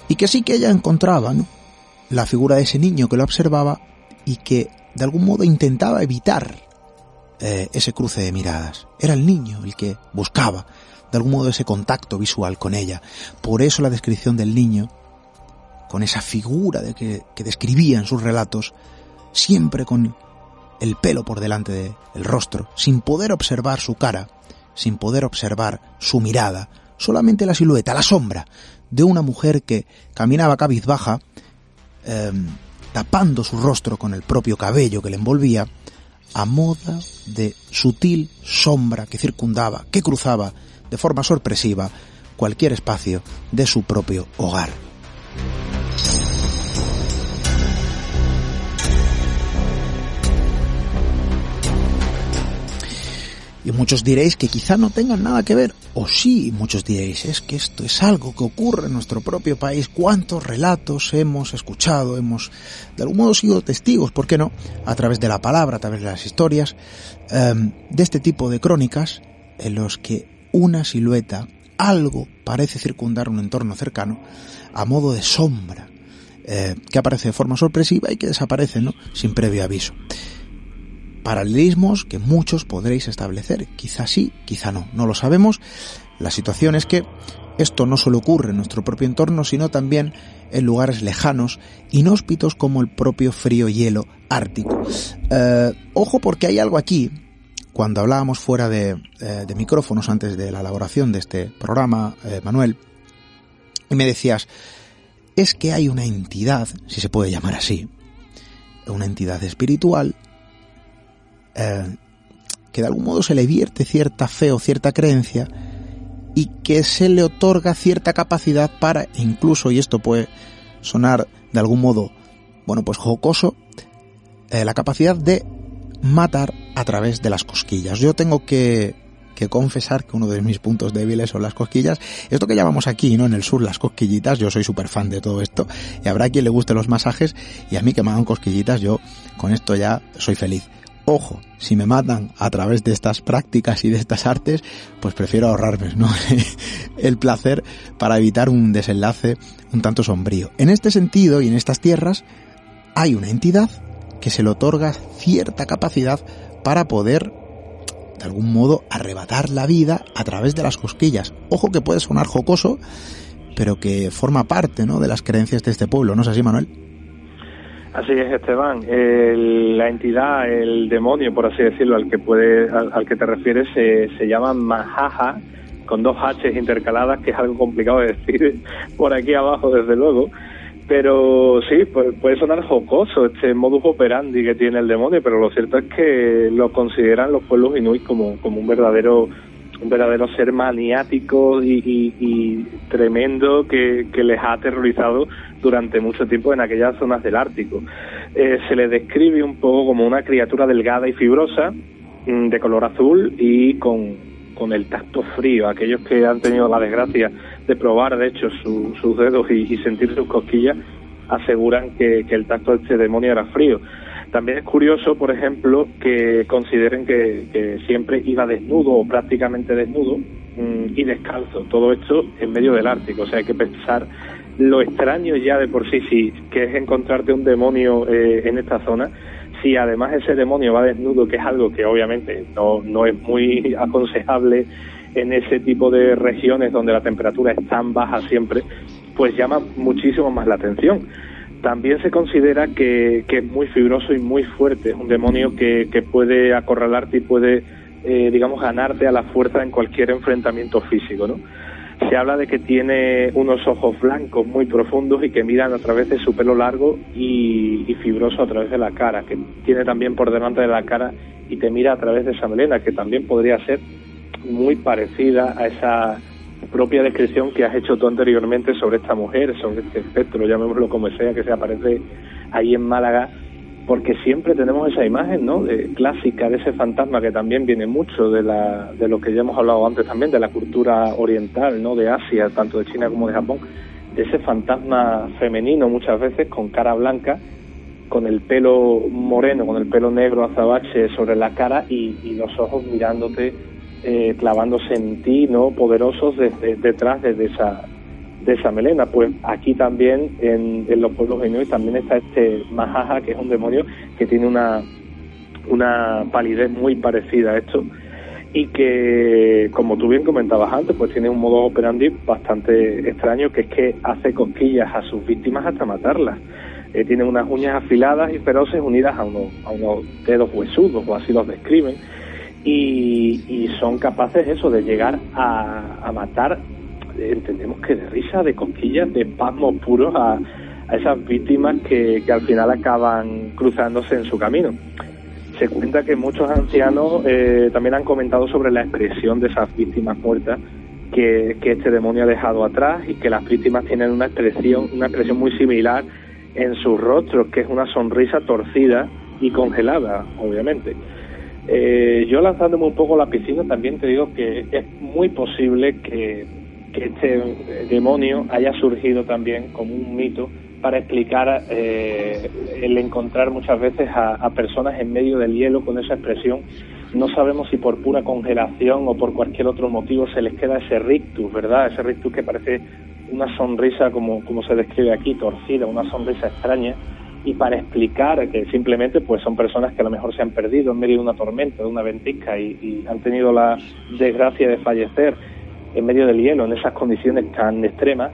Y que sí que ella encontraba la figura de ese niño que lo observaba y que de algún modo intentaba evitar eh, ese cruce de miradas. Era el niño el que buscaba de algún modo ese contacto visual con ella. Por eso la descripción del niño, con esa figura de que, describía en sus relatos, siempre con el pelo por delante del rostro, sin poder observar su cara, sin poder observar su mirada, solamente la silueta, la sombra de una mujer que caminaba cabizbaja, em, tapando su rostro con el propio cabello que le envolvía, a moda de sutil sombra que circundaba, que cruzaba de forma sorpresiva cualquier espacio de su propio hogar. Y muchos diréis que quizá no tengan nada que ver, o sí, muchos diréis, es que esto es algo que ocurre en nuestro propio país. ¿Cuántos relatos hemos escuchado, hemos de algún modo sido testigos, por qué no, a través de la palabra, a través de las historias, em, de este tipo de crónicas en los que una silueta, algo parece circundar un entorno cercano, a modo de sombra, eh, que aparece de forma sorpresiva y que desaparece, ¿no? Sin previo aviso. Paralelismos que muchos podréis establecer, quizá sí, quizá no, no lo sabemos. La situación es que esto no solo ocurre en nuestro propio entorno, sino también en lugares lejanos, inhóspitos como el propio frío hielo ártico. Eh, ojo porque hay algo aquí cuando hablábamos fuera de, eh, micrófonos antes de la elaboración de este programa, eh, Manuel, y me decías, es que hay una entidad, si se puede llamar así, una entidad espiritual, eh, que de algún modo se le vierte cierta fe o cierta creencia y que se le otorga cierta capacidad para, incluso, y esto puede sonar de algún modo, bueno, pues jocoso, la capacidad de matar a través de las cosquillas. Yo tengo que, que confesar que uno de mis puntos débiles son las cosquillas. Esto que llamamos aquí, ¿no? En el sur, las cosquillitas, yo soy súper fan de todo esto. Y habrá quien le guste los masajes y a mí que me hagan cosquillitas, yo con esto ya soy feliz. Ojo, si me matan a través de estas prácticas y de estas artes, pues prefiero ahorrarme, ¿no? el placer para evitar un desenlace un tanto sombrío. En este sentido y en estas tierras hay una entidad que se le otorga cierta capacidad para poder de algún modo arrebatar la vida a través de las cosquillas. Ojo que puede sonar jocoso, pero que forma parte ¿no? de las creencias de este pueblo, ¿no es así, Manuel? Así es, Esteban. la entidad, el demonio, por así decirlo, al que puede, al, que te refieres, se, llama Mahaja, con dos H intercaladas, que es algo complicado de decir por aquí abajo, desde luego. Pero sí, puede sonar jocoso este modus operandi que tiene el demonio, pero lo cierto es que lo consideran los pueblos inuit como, como un verdadero un verdadero ser maniático y, tremendo que, les ha aterrorizado durante mucho tiempo en aquellas zonas del Ártico. Eh, se le describe un poco como una criatura delgada y fibrosa, mm, de color azul y con, con el tacto frío. Aquellos que han tenido la desgracia de probar, de hecho, sus dedos y, sentir sus cosquillas, aseguran que, el tacto de este demonio era frío. También es curioso, por ejemplo, que consideren que, siempre iba desnudo o prácticamente desnudo mm, y descalzo. Todo esto en medio del Ártico. O sea, hay que pensar lo extraño ya de por sí, sí que es encontrarte un demonio eh, en esta zona. Si además ese demonio va desnudo, que es algo que obviamente no, no es muy aconsejable en ese tipo de regiones donde la temperatura es tan baja siempre, pues llama muchísimo más la atención. También se considera que, que es muy fibroso y muy fuerte, es un demonio que, que puede acorralarte y puede, eh, digamos, ganarte a la fuerza en cualquier enfrentamiento físico, ¿no? Se habla de que tiene unos ojos blancos muy profundos y que miran a través de su pelo largo y, fibroso a través de la cara, que tiene también por delante de la cara y te mira a través de esa melena, que también podría ser muy parecida a esa propia descripción que has hecho tú anteriormente sobre esta mujer, sobre este espectro, llamémoslo como sea, que se aparece ahí en Málaga, porque siempre tenemos esa imagen, ¿no? De, clásica de ese fantasma que también viene mucho de, la, de lo que ya hemos hablado antes también, de la cultura oriental, ¿no? De Asia, tanto de China como de Japón, de ese fantasma femenino muchas veces con cara blanca, con el pelo moreno, con el pelo negro azabache sobre la cara y, y los ojos mirándote eh, clavándose en ti, ¿no? Poderosos desde, detrás de esa, de esa melena. Pues aquí también, en, en los pueblos inuit, también está este Mahaja, que es un demonio que tiene una, una palidez muy parecida a esto y que, como tú bien comentabas antes, pues tiene un modo operandi bastante extraño, que es que hace cosquillas a sus víctimas hasta matarlas. Eh, tiene unas uñas afiladas y feroces unidas a unos, a unos dedos huesudos, o así los describen y, y son capaces eso de llegar a, a, matar, entendemos que de risa, de cosquillas, de pasmos puros a, a esas víctimas que, que, al final acaban cruzándose en su camino. Se cuenta que muchos ancianos eh, también han comentado sobre la expresión de esas víctimas muertas que, que este demonio ha dejado atrás y que las víctimas tienen una expresión, una expresión muy similar en sus rostros, que es una sonrisa torcida y congelada, obviamente. Eh, yo lanzándome un poco la piscina también te digo que es muy posible que, que este demonio haya surgido también como un mito para explicar eh, el encontrar muchas veces a, personas en medio del hielo con esa expresión. No sabemos si por pura congelación o por cualquier otro motivo se les queda ese rictus, ¿verdad? Ese rictus que parece una sonrisa, como, como se describe aquí, torcida, una sonrisa extraña y para explicar que simplemente pues son personas que a lo mejor se han perdido en medio de una tormenta, de una ventisca y han tenido la desgracia de fallecer en medio del hielo en esas condiciones tan extremas,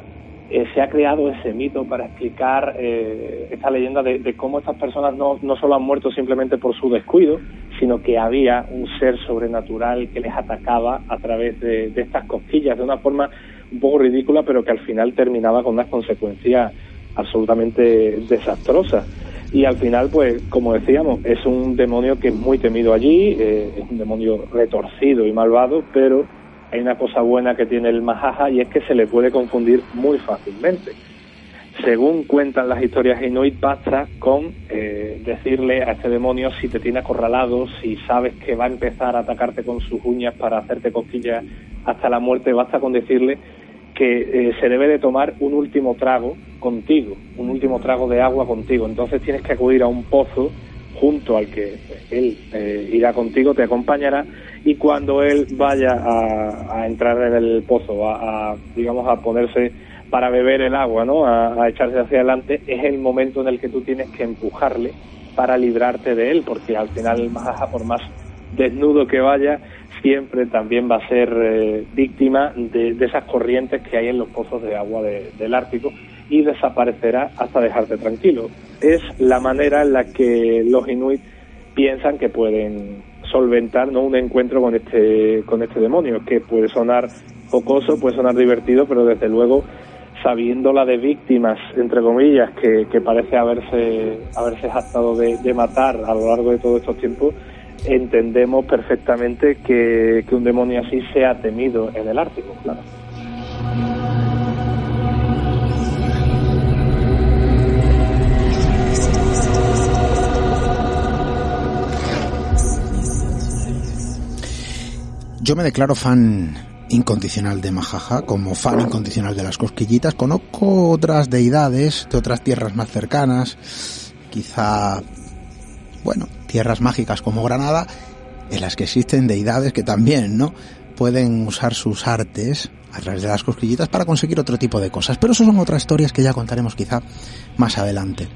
eh, se ha creado ese mito para explicar eh, esta leyenda de, cómo estas personas no, no solo han muerto simplemente por su descuido, sino que había un ser sobrenatural que les atacaba a través de, de estas cosquillas de una forma un poco ridícula, pero que al final terminaba con unas consecuencias absolutamente desastrosa. Y al final, pues, como decíamos, es un demonio que es muy temido allí, eh, es un demonio retorcido y malvado, pero hay una cosa buena que tiene el Mahaja y es que se le puede confundir muy fácilmente. Según cuentan las historias inuit, basta con eh, decirle a este demonio si te tiene acorralado, si sabes que va a empezar a atacarte con sus uñas para hacerte cosquillas hasta la muerte, basta con decirle que eh, se debe de tomar un último trago contigo, un último trago de agua contigo. Entonces tienes que acudir a un pozo junto al que él eh, irá contigo, te acompañará y cuando él vaya a, a entrar en el pozo, a, digamos a ponerse para beber el agua, ¿no? A, a, echarse hacia adelante, es el momento en el que tú tienes que empujarle para librarte de él, porque al final por más desnudo que vaya, siempre también va a ser eh, víctima de, de, esas corrientes que hay en los pozos de agua de, del Ártico y desaparecerá hasta dejarte tranquilo. Es la manera en la que los inuit piensan que pueden solventar ¿no? un encuentro con este, con este demonio, que puede sonar jocoso, puede sonar divertido, pero desde luego sabiendo la de víctimas, entre comillas, que, que parece haberse, haberse jactado de, matar a lo largo de todos estos tiempos, entendemos perfectamente que, que, un demonio así sea temido en el Ártico, claro. Yo me declaro fan incondicional de Majaja, como fan incondicional de las cosquillitas. Conozco otras deidades de otras tierras más cercanas, quizá, bueno, tierras mágicas como Granada, en las que existen deidades que también, ¿no? pueden usar sus artes a través de las cosquillitas para conseguir otro tipo de cosas. Pero eso son otras historias que ya contaremos quizá más adelante.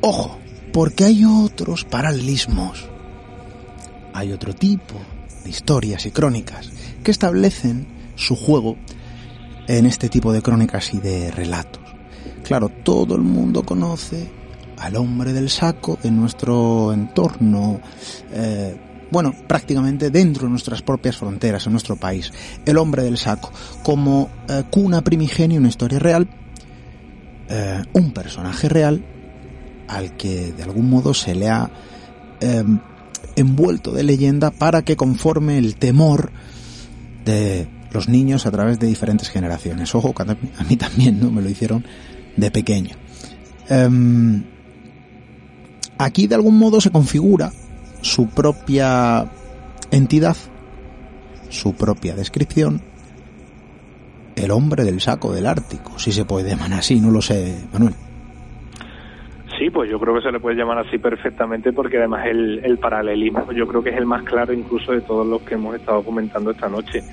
Ojo, porque hay otros paralelismos. Hay otro tipo historias y crónicas que establecen su juego en este tipo de crónicas y de relatos. Claro, todo el mundo conoce al hombre del saco en nuestro entorno, eh, bueno, prácticamente dentro de nuestras propias fronteras, en nuestro país. El hombre del saco, como eh, cuna primigenio, una historia real, eh, un personaje real al que de algún modo se le ha envuelto de leyenda para que conforme el temor de los niños a través de diferentes generaciones. Ojo, a mí también no me lo hicieron de pequeño. Em, aquí de algún modo se configura su propia entidad, su propia descripción, el hombre del saco del Ártico, si se puede llamar así, no lo sé, Manuel. Sí, pues yo creo que se le puede llamar así perfectamente porque además el, el paralelismo yo creo que es el más claro incluso de todos los que hemos estado comentando esta noche.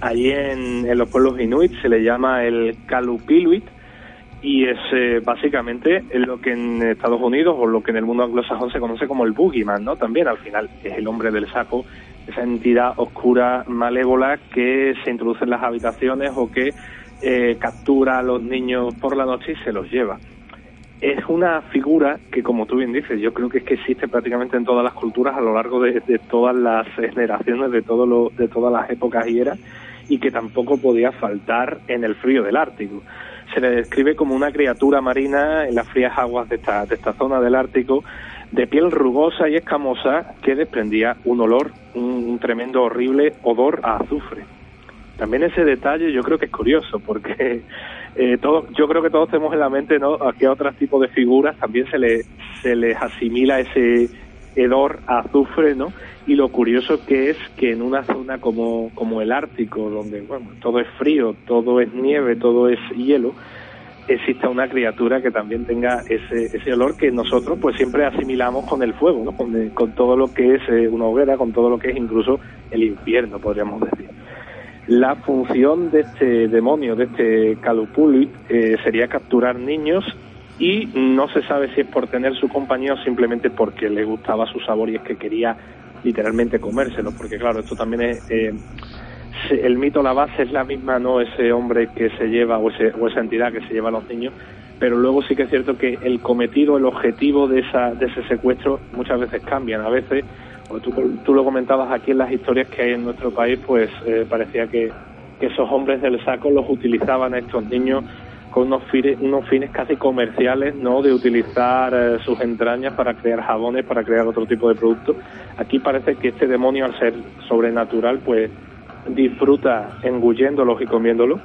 Allí en, en los pueblos inuit se le llama el Kalupiluit y es eh, básicamente lo que en Estados Unidos o lo que en el mundo anglosajón se conoce como el boogeyman, ¿no? También al final es el hombre del saco, esa entidad oscura, malévola que se introduce en las habitaciones o que eh, captura a los niños por la noche y se los lleva. Es una figura que, como tú bien dices, yo creo que es que existe prácticamente en todas las culturas a lo largo de, todas las generaciones, de, todo lo, de todas las épocas y eras, y que tampoco podía faltar en el frío del Ártico se le describe como una criatura marina en las frías aguas de esta, de esta zona del Ártico, de piel rugosa y escamosa que desprendía un olor, un, tremendo, horrible odor a azufre. También ese detalle yo creo que es curioso porque eh, todo, yo creo que todos tenemos en la mente ¿no? a qué otros tipos de figuras también se, le, se les asimila ese hedor a azufre, ¿no? y lo curioso que es que en una zona como, como el Ártico, donde bueno, todo es frío, todo es nieve, todo es hielo, exista una criatura que también tenga ese, ese olor que nosotros pues siempre asimilamos con el fuego, ¿no? con, con todo lo que es eh, una hoguera, con todo lo que es incluso el infierno, podríamos decir. La función de este demonio, de este Calupuli, eh, sería capturar niños y no se sabe si es por tener su compañía o simplemente porque le gustaba su sabor y es que quería literalmente comérselo, porque claro, esto también es... Eh, el mito, la base es la misma, no ese hombre que se lleva o, ese, o esa entidad que se lleva a los niños, pero luego sí que es cierto que el cometido, el objetivo de, esa, de ese secuestro muchas veces cambian. A veces, o tú, tú lo comentabas aquí en las historias que hay en nuestro país, pues eh, parecía que, esos hombres del saco los utilizaban a estos niños con unos fines, unos fines casi comerciales, ¿no? De utilizar eh, sus entrañas para crear jabones, para crear otro tipo de productos. Aquí parece que este demonio, al ser sobrenatural, pues disfruta engulléndolos y comiéndolos.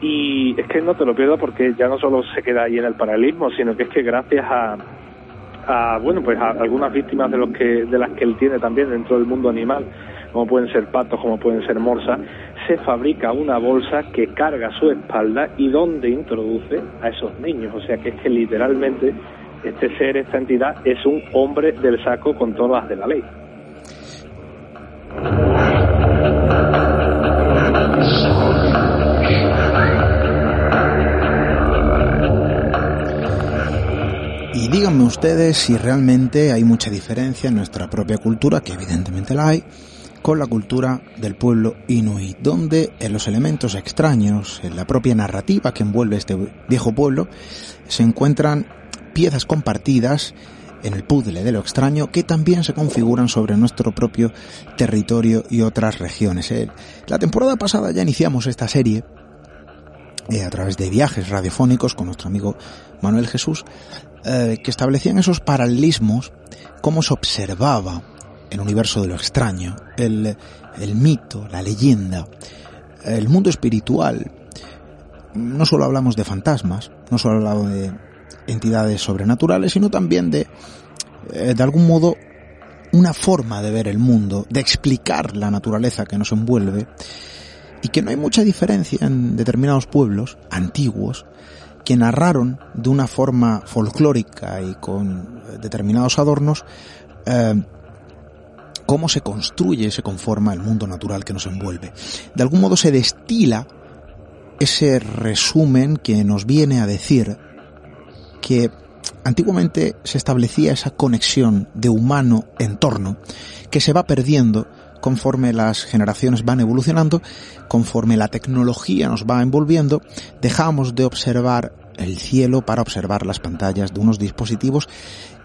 Y es que no te lo pierdo porque ya no solo se queda ahí en el paralelismo, sino que es que gracias a, a bueno, pues a algunas víctimas de los que de las que él tiene también dentro del mundo animal, como pueden ser patos, como pueden ser morsas, se fabrica una bolsa que carga su espalda y donde introduce a esos niños. O sea que es que literalmente este ser, esta entidad, es un hombre del saco con todas las de la ley. Díganme ustedes si realmente hay mucha diferencia en nuestra propia cultura, que evidentemente la hay, con la cultura del pueblo inuit, donde en los elementos extraños, en la propia narrativa que envuelve este viejo pueblo, se encuentran piezas compartidas en el puzzle de lo extraño que también se configuran sobre nuestro propio territorio y otras regiones. Eh, la temporada pasada ya iniciamos esta serie eh, a través de viajes radiofónicos con nuestro amigo Manuel Jesús, eh, que establecían esos paralelismos, cómo se observaba el universo de lo extraño, el, el mito, la leyenda, el mundo espiritual. No solo hablamos de fantasmas, no solo hablamos de entidades sobrenaturales, sino también de, eh, de algún modo, una forma de ver el mundo, de explicar la naturaleza que nos envuelve, y que no hay mucha diferencia en determinados pueblos antiguos que narraron de una forma folclórica y con determinados adornos eh, cómo se construye, se conforma el mundo natural que nos envuelve. De algún modo se destila ese resumen que nos viene a decir que antiguamente se establecía esa conexión de humano-entorno que se va perdiendo conforme las generaciones van evolucionando, conforme la tecnología nos va envolviendo, dejamos de observar el cielo para observar las pantallas de unos dispositivos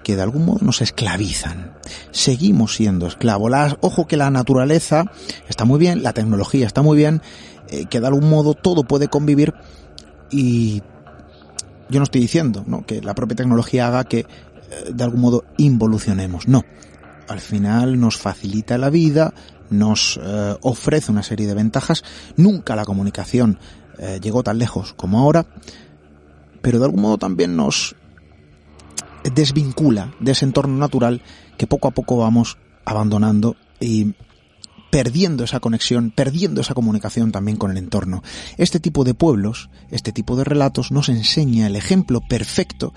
que de algún modo nos esclavizan. Seguimos siendo esclavos. ojo que la naturaleza está muy bien, la tecnología está muy bien, eh, que de algún modo todo puede convivir y yo no estoy diciendo que la propia tecnología haga que eh, de algún modo involucionemos. No. Al final nos facilita la vida, nos eh, ofrece una serie de ventajas. Nunca la comunicación llegó tan lejos como ahora, pero de algún modo también nos desvincula de ese entorno natural que poco a poco vamos abandonando y perdiendo esa conexión, perdiendo esa comunicación también con el entorno. Este tipo de pueblos, este tipo de relatos nos enseña el ejemplo perfecto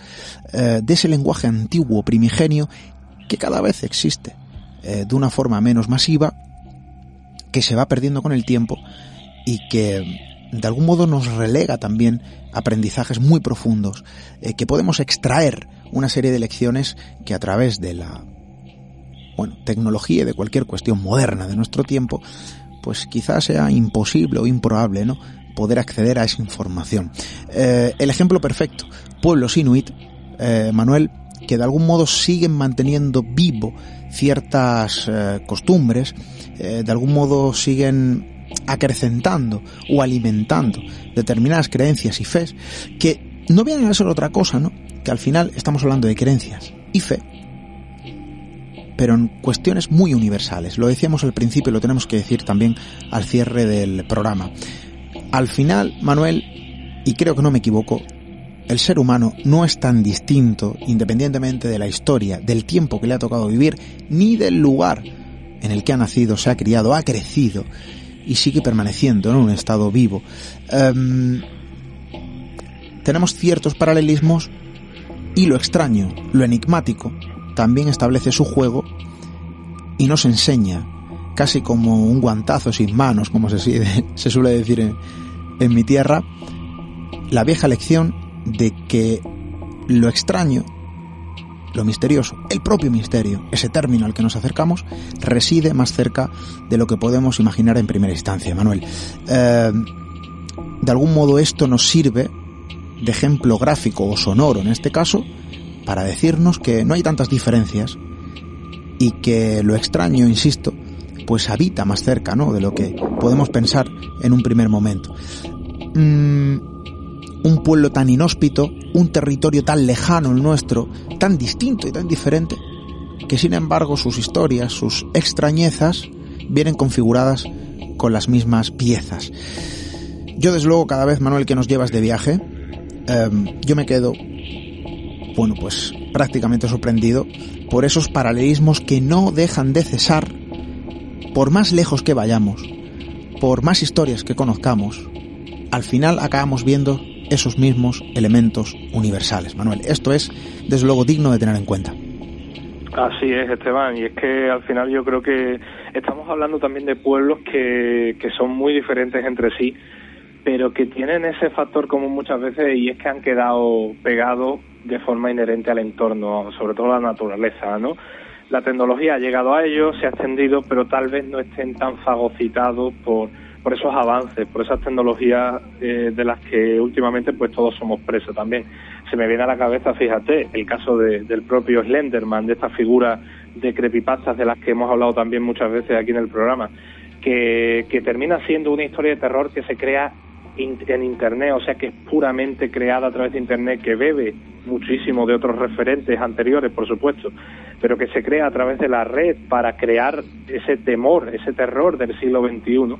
eh, de ese lenguaje antiguo, primigenio, que cada vez existe eh, de una forma menos masiva, que se va perdiendo con el tiempo y que de algún modo nos relega también aprendizajes muy profundos, eh, que podemos extraer una serie de lecciones que a través de la bueno, tecnología y de cualquier cuestión moderna de nuestro tiempo, pues quizás sea imposible o improbable, ¿no? poder acceder a esa información. Eh, el ejemplo perfecto, pueblos inuit, Manuel, que de algún modo siguen manteniendo vivo ciertas costumbres, de algún modo siguen acrecentando o alimentando determinadas creencias y fe que no vienen a ser otra cosa, ¿no? Que al final estamos hablando de creencias y fe, pero en cuestiones muy universales. Lo decíamos al principio y lo tenemos que decir también al cierre del programa. Al final, Manuel, y creo que no me equivoco, el ser humano no es tan distinto, independientemente de la historia, del tiempo que le ha tocado vivir, ni del lugar en el que ha nacido, se ha criado, ha crecido, y sigue permaneciendo en un estado vivo. Em, tenemos ciertos paralelismos y lo extraño, lo enigmático, también establece su juego y nos enseña, casi como un guantazo sin manos, como se, suele decir en mi tierra, la vieja lección de que lo extraño lo misterioso, el propio misterio, ese término al que nos acercamos, reside más cerca de lo que podemos imaginar en primera instancia, Manuel. Eh, de algún modo esto nos sirve de ejemplo gráfico o sonoro en este caso para decirnos que no hay tantas diferencias y que lo extraño, insisto, pues habita más cerca, ¿no? De lo que podemos pensar en un primer momento. Mm, un pueblo tan inhóspito, un territorio tan lejano el nuestro, tan distinto y tan diferente, que sin embargo sus historias, sus extrañezas, vienen configuradas con las mismas piezas. Yo desde luego cada vez, Manuel, que nos llevas de viaje, em, yo me quedo, bueno, pues prácticamente sorprendido por esos paralelismos que no dejan de cesar, por más lejos que vayamos, por más historias que conozcamos, al final acabamos viendo esos mismos elementos universales. Manuel, esto es desde luego digno de tener en cuenta. Así es, Esteban, y es que al final yo creo que estamos hablando también de pueblos que, que son muy diferentes entre sí, pero que tienen ese factor común muchas veces y es que han quedado pegados de forma inherente al entorno, sobre todo a la naturaleza, ¿no? La tecnología ha llegado a ellos, se ha extendido, pero tal vez no estén tan fagocitados por por esos avances, por esas tecnologías eh, de las que últimamente pues todos somos presos también. Se me viene a la cabeza, fíjate, el caso del propio Slenderman, de estas figuras de creepypastas de las que hemos hablado también muchas veces aquí en el programa, que termina siendo una historia de terror que se crea en Internet, o sea que es puramente creada a través de Internet, que bebe muchísimo de otros referentes anteriores, por supuesto, pero que se crea a través de la red para crear ese temor, ese terror del siglo XXI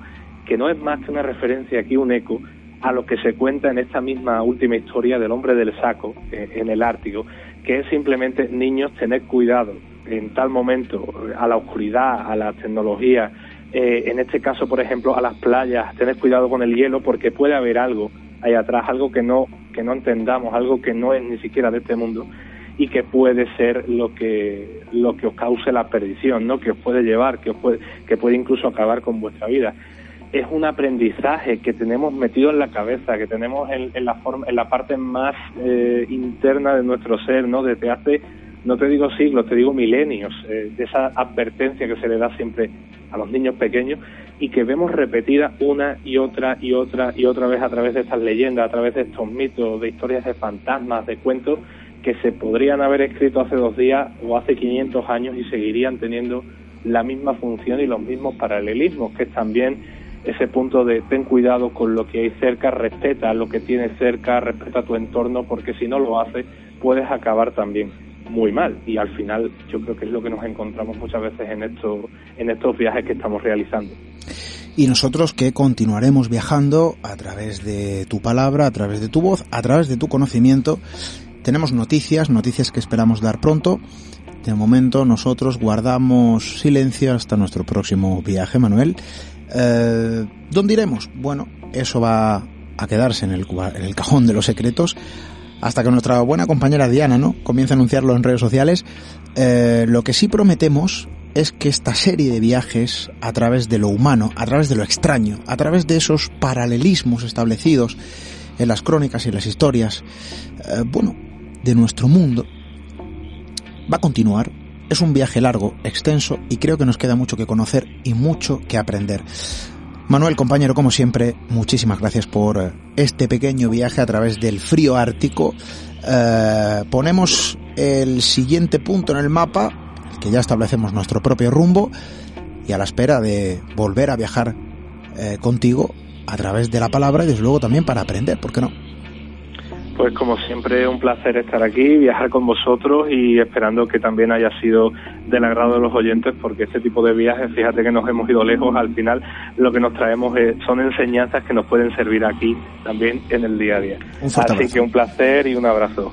que no es más que una referencia aquí, un eco, a lo que se cuenta en esta misma última historia del hombre del saco eh, en el Ártico, que es simplemente niños tener cuidado en tal momento a la oscuridad, a la tecnología, eh, en este caso, por ejemplo, a las playas, tener cuidado con el hielo porque puede haber algo ahí atrás, algo que no que no entendamos, algo que no es ni siquiera de este mundo y que puede ser lo que lo que os cause la perdición, ¿no? Que os puede llevar, que os puede que puede incluso acabar con vuestra vida. Es un aprendizaje que tenemos metido en la cabeza, que tenemos en, la forma, en la parte más eh, interna de nuestro ser, ¿no? Desde hace no te digo siglos, te digo milenios, eh, de esa advertencia que se le da siempre a los niños pequeños y que vemos repetida una y otra y otra y otra vez a través de estas leyendas, a través de estos mitos, de historias de fantasmas, de cuentos que se podrían haber escrito hace dos días o hace 500 años y seguirían teniendo la misma función y los mismos paralelismos, que es también ese punto de ten cuidado con lo que hay cerca, respeta lo que tienes cerca, respeta tu entorno, porque si no lo haces puedes acabar también muy mal y al final yo creo que es lo que nos encontramos muchas veces en estos en estos viajes que estamos realizando. Y nosotros que continuaremos viajando a través de tu palabra, a través de tu voz, a través de tu conocimiento. Tenemos noticias, noticias que esperamos dar pronto. De momento nosotros guardamos silencio hasta nuestro próximo viaje, Manuel. Eh, ¿Dónde iremos? Bueno, eso va a quedarse en el, en el cajón de los secretos hasta que nuestra buena compañera Diana no comience a anunciarlo en redes sociales. Eh, lo que sí prometemos es que esta serie de viajes a través de lo humano, a través de lo extraño, a través de esos paralelismos establecidos en las crónicas y las historias, eh, bueno, de nuestro mundo, va a continuar. Es un viaje largo, extenso y creo que nos queda mucho que conocer y mucho que aprender. Manuel, compañero, como siempre, muchísimas gracias por eh, este pequeño viaje a través del frío ártico. Eh, ponemos el siguiente punto en el mapa, que ya establecemos nuestro propio rumbo, y a la espera de volver a viajar eh, contigo a través de la palabra y desde luego también para aprender, ¿por qué no? Pues como siempre un placer estar aquí, viajar con vosotros y esperando que también haya sido del agrado de los oyentes porque este tipo de viajes, fíjate que nos hemos ido lejos, al final lo que nos traemos son enseñanzas que nos pueden servir aquí también en el día a día. Así que un placer y un abrazo.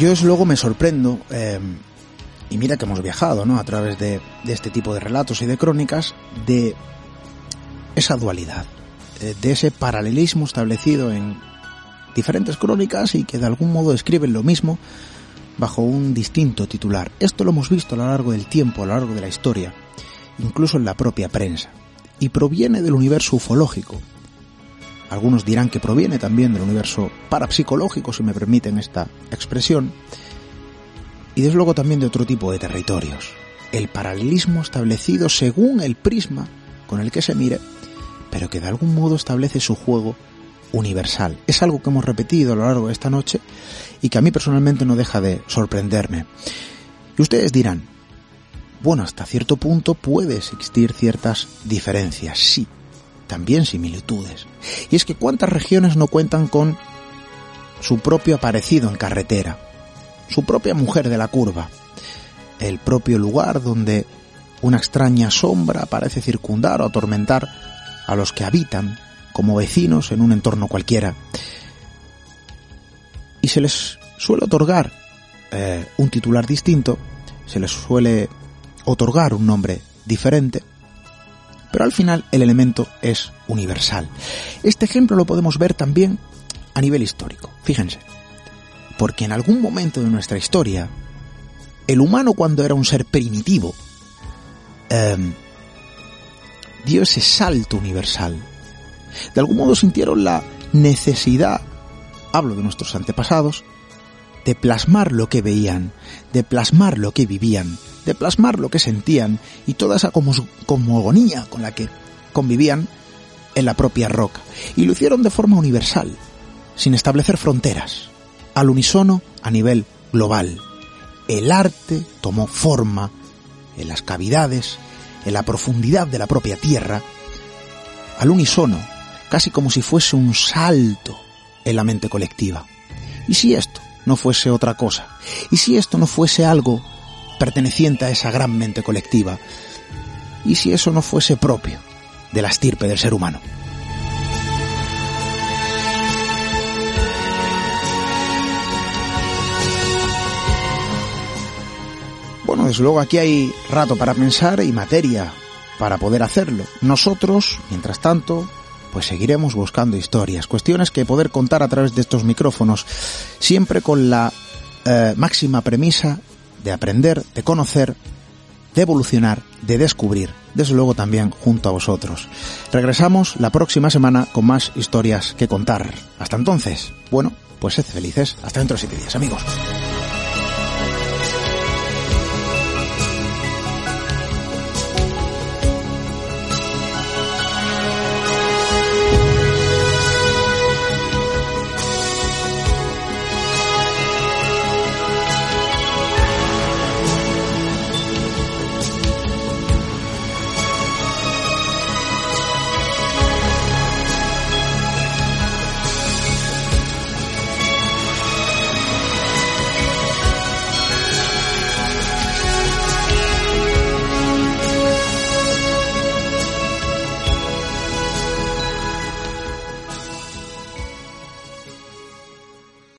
Yo desde luego me sorprendo, eh, y mira que hemos viajado, ¿no? A través de, este tipo de relatos y de crónicas, de esa dualidad, eh, de ese paralelismo establecido en diferentes crónicas y que de algún modo describen lo mismo bajo un distinto titular. Esto lo hemos visto a lo largo del tiempo, a lo largo de la historia, incluso en la propia prensa, y proviene del universo ufológico, algunos dirán que proviene también del universo parapsicológico, si me permiten esta expresión, y desde luego también de otro tipo de territorios. El paralelismo establecido según el prisma con el que se mire, pero que de algún modo establece su juego universal. Es algo que hemos repetido a lo largo de esta noche y que a mí personalmente no deja de sorprenderme. Y ustedes dirán, bueno, hasta cierto punto puede existir ciertas diferencias, sí, también similitudes. Y es que cuántas regiones no cuentan con su propio aparecido en carretera, su propia mujer de la curva, el propio lugar donde una extraña sombra parece circundar o atormentar a los que habitan como vecinos en un entorno cualquiera. Y se les suele otorgar eh, un titular distinto, se les suele otorgar un nombre diferente, pero al final el elemento es universal. Este ejemplo lo podemos ver también a nivel histórico. Fíjense, porque en algún momento de nuestra historia, el humano cuando era un ser primitivo, em, dio ese salto universal. De algún modo sintieron la necesidad, hablo de nuestros antepasados, de plasmar lo que veían, de plasmar lo que vivían, de plasmar lo que sentían y toda esa cosmogonía con la que convivían en la propia roca. Y lo hicieron de forma universal, sin establecer fronteras, al unísono a nivel global. El arte tomó forma en las cavidades, en la profundidad de la propia tierra, al unísono, casi como si fuese un salto en la mente colectiva. ¿Y si esto no fuese otra cosa? ¿Y si esto no fuese algo perteneciente a esa gran mente colectiva? ¿Y si eso no fuese propio de la estirpe del ser humano? Bueno, desde luego aquí hay rato para pensar y materia para poder hacerlo. Nosotros, mientras tanto, pues seguiremos buscando historias, cuestiones que poder contar a través de estos micrófonos, siempre con la eh, máxima premisa de aprender, de conocer, de evolucionar, de descubrir, desde luego también junto a vosotros. Regresamos la próxima semana con más historias que contar. Hasta entonces, bueno, pues sed felices. Hasta dentro de siete días, amigos.